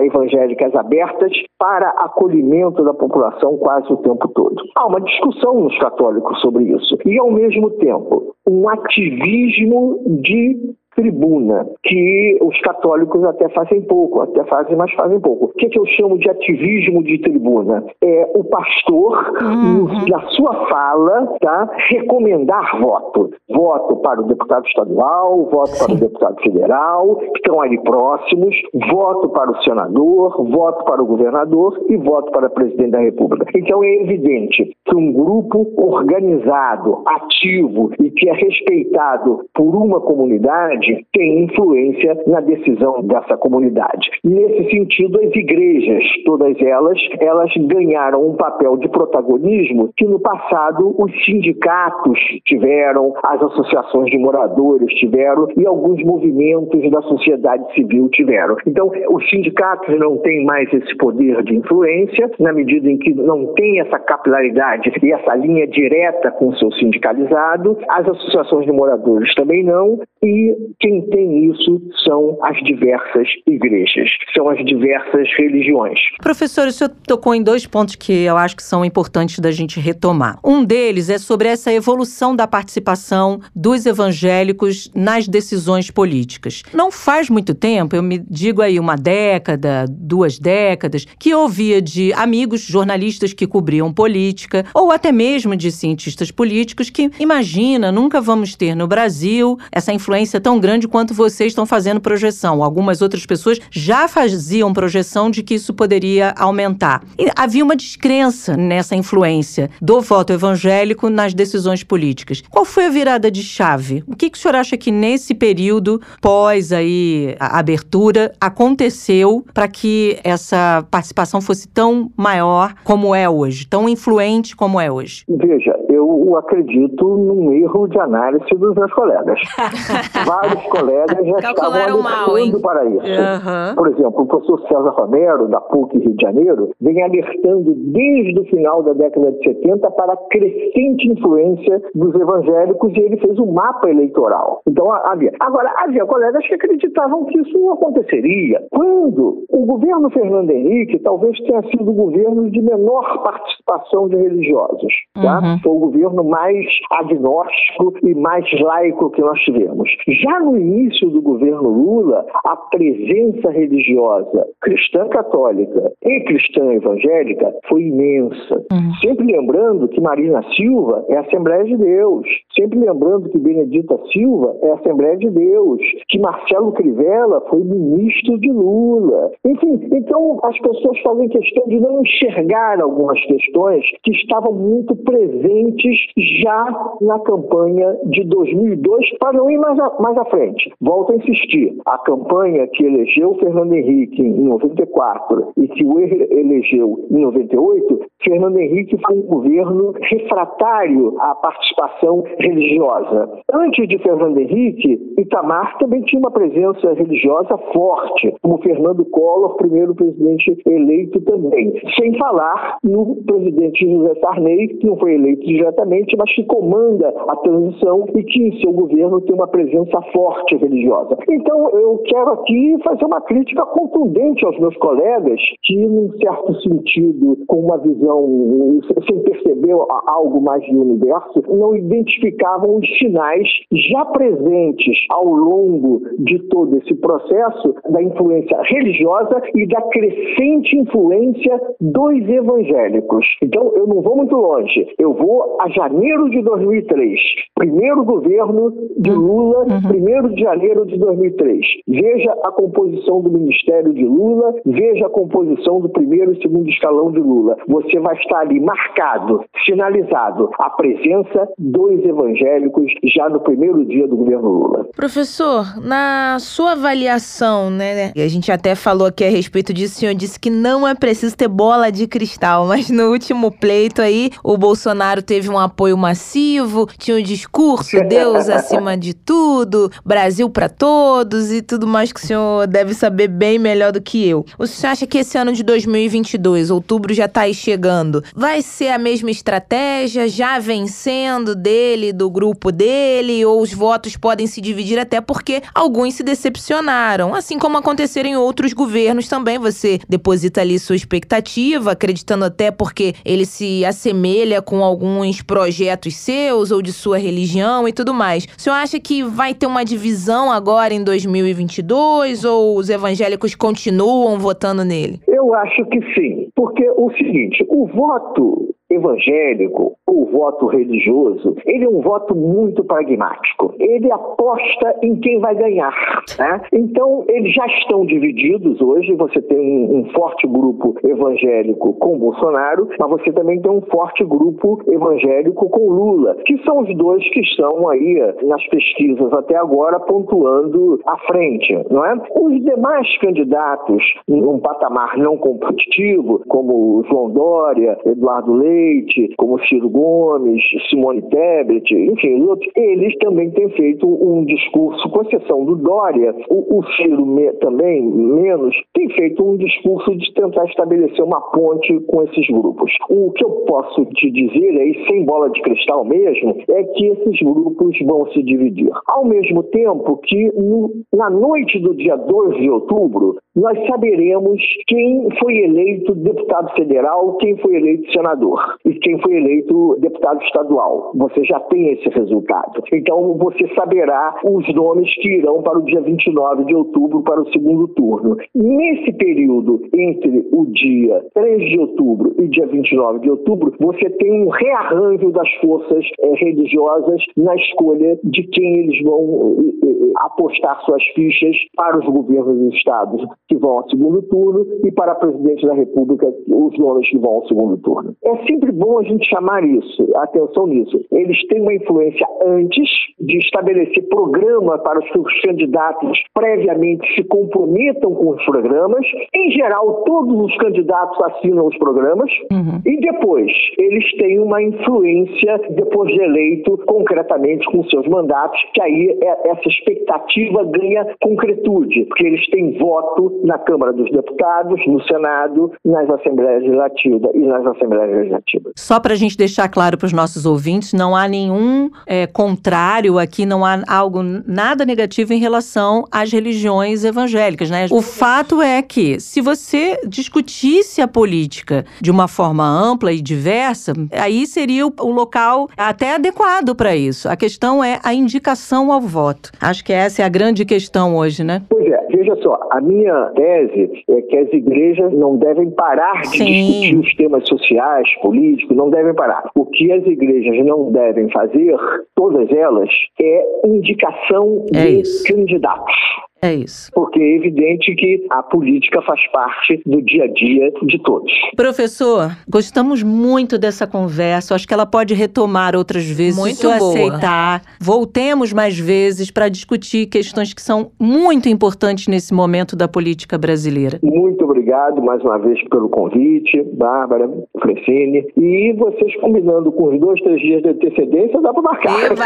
evangélicas abertas para acolhimento da população quase o tempo todo. Há uma discussão nos católicos sobre isso. E, ao mesmo tempo, um ativismo de tribuna, que os católicos até fazem pouco, até fazem, mas fazem pouco. O que, é que eu chamo de ativismo de tribuna? É o pastor, uhum. na sua fala, tá, recomendar voto. Voto para o deputado estadual, voto Sim. para o deputado federal, que estão ali próximos, voto para o senador, voto para o governador e voto para o presidente da República. Então é evidente que um grupo organizado, ativo e que é respeitado por uma comunidade tem influência na decisão dessa comunidade. Nesse sentido, as igrejas, todas elas, elas ganharam um papel de protagonismo que no passado os sindicatos tiveram, as associações de moradores tiveram e alguns movimentos da sociedade civil tiveram. Então, os sindicatos não têm mais esse poder de influência, na medida em que não tem essa capilaridade e essa linha direta com o seu sindicalizado, as associações de moradores também não, e quem tem isso são as diversas igrejas, são as diversas religiões. Professor, o senhor tocou em dois pontos que eu acho que são importantes da gente retomar. Um deles é sobre essa evolução da participação dos evangélicos nas decisões políticas. Não faz muito tempo, eu me digo aí uma década, duas décadas, que ouvia de amigos jornalistas que cobriam política, ou até mesmo de cientistas políticos que, imagina, nunca vamos ter no Brasil essa influência tão grande quanto vocês estão fazendo projeção. Algumas outras pessoas já faziam projeção de que isso poderia aumentar. E havia uma descrença nessa influência do voto evangélico nas decisões políticas. Qual foi a virada de chave? O que, que o senhor acha que nesse período, pós aí a abertura, aconteceu para que essa participação fosse tão maior como é hoje, tão influente como é hoje? Veja, eu acredito num erro de análise dos meus colegas. Vários colegas já estavam alertando para isso. Uhum. Por exemplo, o professor César Romero, da PUC Rio de Janeiro, vem alertando desde o final da década de 70 para a crescente influência dos evangélicos e ele fez um mapa eleitoral. Então havia. Agora, havia colegas que acreditavam que isso não aconteceria. Quando o governo Fernando Henrique talvez tenha sido o governo de menor participação de religiosos. Tá? Uhum. Foi o governo mais agnóstico e mais laico que nós tivemos. Já no início do governo Lula, a presença religiosa cristã católica e cristã evangélica foi imensa. Uhum. Sempre lembrando que Marina Silva é Assembleia de Deus, sempre lembrando que Benedita Silva é Assembleia de Deus, que Marcelo Crivella foi ministro de Lula. Enfim, então as pessoas fazem questão de não enxergar algumas questões que estavam muito presentes já na campanha de 2002, para não ir mais, a, mais à frente. Volto a insistir, a campanha que elegeu Fernando Henrique em 94 e que o elegeu em 98, Fernando Henrique foi um governo refratário à participação religiosa. Antes de Fernando Henrique, Itamar também tinha uma presença religiosa forte, como Fernando Collor, primeiro presidente eleito também. Sem falar no presidente José Sarney, que não foi eleito diretamente, mas que comanda a transição e que em seu governo tem uma presença forte religiosa. Então, eu quero aqui fazer uma crítica contundente aos meus colegas que, num certo sentido, com uma visão, sem perceber algo mais de universo, não identificavam os sinais já presentes ao longo de todo esse processo da influência religiosa e da crescente influência dos evangélicos. Então, eu não vou muito longe. Eu vou a janeiro de 2003, primeiro governo de Lula, uhum. primeiro de janeiro de 2003. Veja a composição do ministério de Lula, veja a composição do primeiro e segundo escalão de Lula. Você vai estar ali marcado, sinalizado a presença dos evangélicos já no primeiro dia do governo Lula. Professor, na sua avaliação, né, a gente até falou aqui a respeito disso, o senhor disse que não é preciso ter bola de cristal, mas no último pleito aí, o Bolsonaro teve um apoio massivo, tinha um discurso Deus acima de tudo, Brasil para todos e tudo mais que o senhor deve saber bem melhor do que eu. O senhor acha que esse ano de 2022, outubro já tá aí chegando, vai ser a mesma estratégia, já vencendo dele, do grupo dele, ou os votos podem se dividir até porque alguns se decepcionaram, assim como aconteceram em outros governos também. Você deposita ali sua expectativa, acreditando até porque ele se assemelha com alguns projetos seus ou de sua religião e tudo mais. O senhor acha que vai ter uma divisão agora em 2022 ou os evangélicos continuam votando nele? Eu acho que sim, porque o seguinte, o voto evangélico ou voto religioso, ele é um voto muito pragmático. Ele aposta em quem vai ganhar. Né? Então, eles já estão divididos hoje. Você tem um forte grupo evangélico com Bolsonaro, mas você também tem um forte grupo evangélico com Lula, que são os dois que estão aí nas pesquisas até agora pontuando à frente, não é? Os demais candidatos, num patamar não competitivo, como João Dória, Eduardo Leite, Leite, como Ciro Gomes, Simone Tebet, enfim, outros, eles também têm feito um discurso, com exceção do Dória, o, o Ciro me, também, menos, tem feito um discurso de tentar estabelecer uma ponte com esses grupos. O que eu posso te dizer aí, sem bola de cristal mesmo, é que esses grupos vão se dividir. Ao mesmo tempo que no, na noite do dia 2 de outubro, nós saberemos quem foi eleito deputado federal, quem foi eleito senador e quem foi eleito deputado estadual. Você já tem esse resultado. Então você saberá os nomes que irão para o dia 29 de outubro para o segundo turno. Nesse período entre o dia 3 de outubro e dia 29 de outubro, você tem um rearranjo das forças eh, religiosas na escolha de quem eles vão eh, eh, apostar suas fichas para os governos dos estados que vão ao segundo turno e para presidente da República os nomes que vão ao segundo turno. É sempre bom a gente chamar isso, atenção nisso. Eles têm uma influência antes de estabelecer programa para os seus candidatos previamente se comprometam com os programas. Em geral, todos os candidatos assinam os programas uhum. e depois eles têm uma influência depois de eleito concretamente com seus mandatos, que aí é, essa expectativa ganha concretude, porque eles têm voto na Câmara dos Deputados, no Senado, nas Assembleias Legislativas e nas Assembleias Legislativas. Só para a gente deixar claro para os nossos ouvintes, não há nenhum é, contrário aqui, não há algo nada negativo em relação às religiões evangélicas, né? O fato é que se você discutisse a política de uma forma ampla e diversa, aí seria o, o local até adequado para isso. A questão é a indicação ao voto. Acho que essa é a grande questão hoje, né? Pois é, veja só, a minha tese é que as igrejas não devem parar de Sim. discutir os temas sociais, políticos, não devem parar. O que as igrejas não devem fazer, todas elas, é indicação é de isso. candidatos. É isso. Porque é evidente que a política faz parte do dia a dia de todos. Professor, gostamos muito dessa conversa. Acho que ela pode retomar outras vezes. Muito se o boa. aceitar. Voltemos mais vezes para discutir questões que são muito importantes nesse momento da política brasileira. Muito obrigado mais uma vez pelo convite, Bárbara, Francine. E vocês combinando com os dois, três dias de antecedência, dá para marcar. Eva,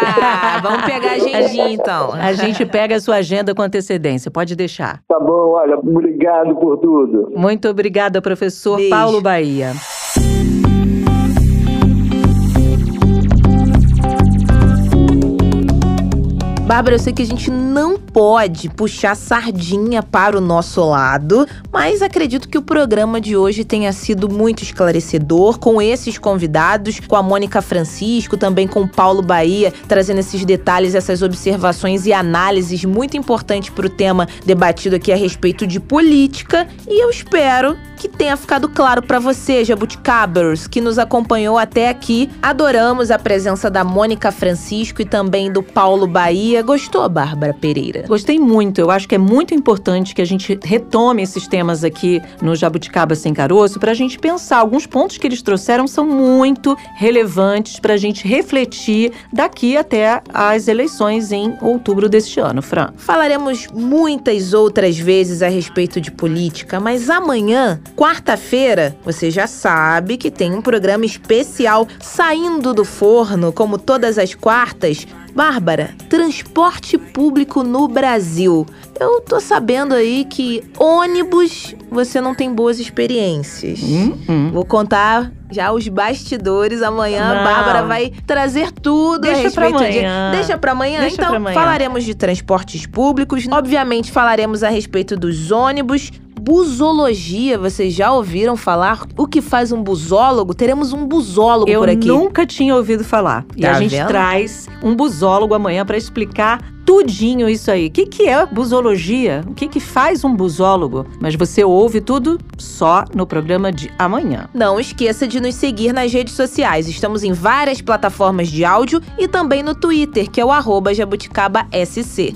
vamos pegar a agendinha então. A gente pega a sua agenda com antecedência, pode deixar. Tá bom, olha, obrigado por tudo. Muito obrigada, professor Beijo. Paulo Bahia. Bárbara, eu sei que a gente não pode puxar sardinha para o nosso lado, mas acredito que o programa de hoje tenha sido muito esclarecedor com esses convidados, com a Mônica Francisco, também com o Paulo Bahia, trazendo esses detalhes, essas observações e análises muito importantes para o tema debatido aqui a respeito de política. E eu espero que tenha ficado claro para você, Jabuticabers, que nos acompanhou até aqui. Adoramos a presença da Mônica Francisco e também do Paulo Bahia. Gostou, Bárbara Pereira? Gostei muito. Eu acho que é muito importante que a gente retome esses temas aqui no Jabuticaba Sem Caroço para a gente pensar. Alguns pontos que eles trouxeram são muito relevantes para a gente refletir daqui até as eleições em outubro deste ano, Fran. Falaremos muitas outras vezes a respeito de política, mas amanhã, quarta-feira, você já sabe que tem um programa especial saindo do forno, como todas as quartas. Bárbara, transporte público no Brasil. Eu tô sabendo aí que ônibus você não tem boas experiências. Hum, Vou contar já os bastidores. Amanhã a Não. Bárbara vai trazer tudo a Deixa pra respeito de. amanhã. Deixa pra amanhã. Deixa então, pra amanhã. falaremos de transportes públicos. Obviamente, falaremos a respeito dos ônibus. Busologia, vocês já ouviram falar o que faz um busólogo? Teremos um busólogo Eu por aqui. nunca tinha ouvido falar. e Tá a gente vendo? traz um busólogo amanhã para explicar tudinho isso aí. O que, que é busologia? O que, que faz um busólogo? Mas você ouve tudo só no programa de amanhã. Não esqueça de nos seguir nas redes sociais. Estamos em várias plataformas de áudio e também no Twitter, que é o arroba jabuticabasc.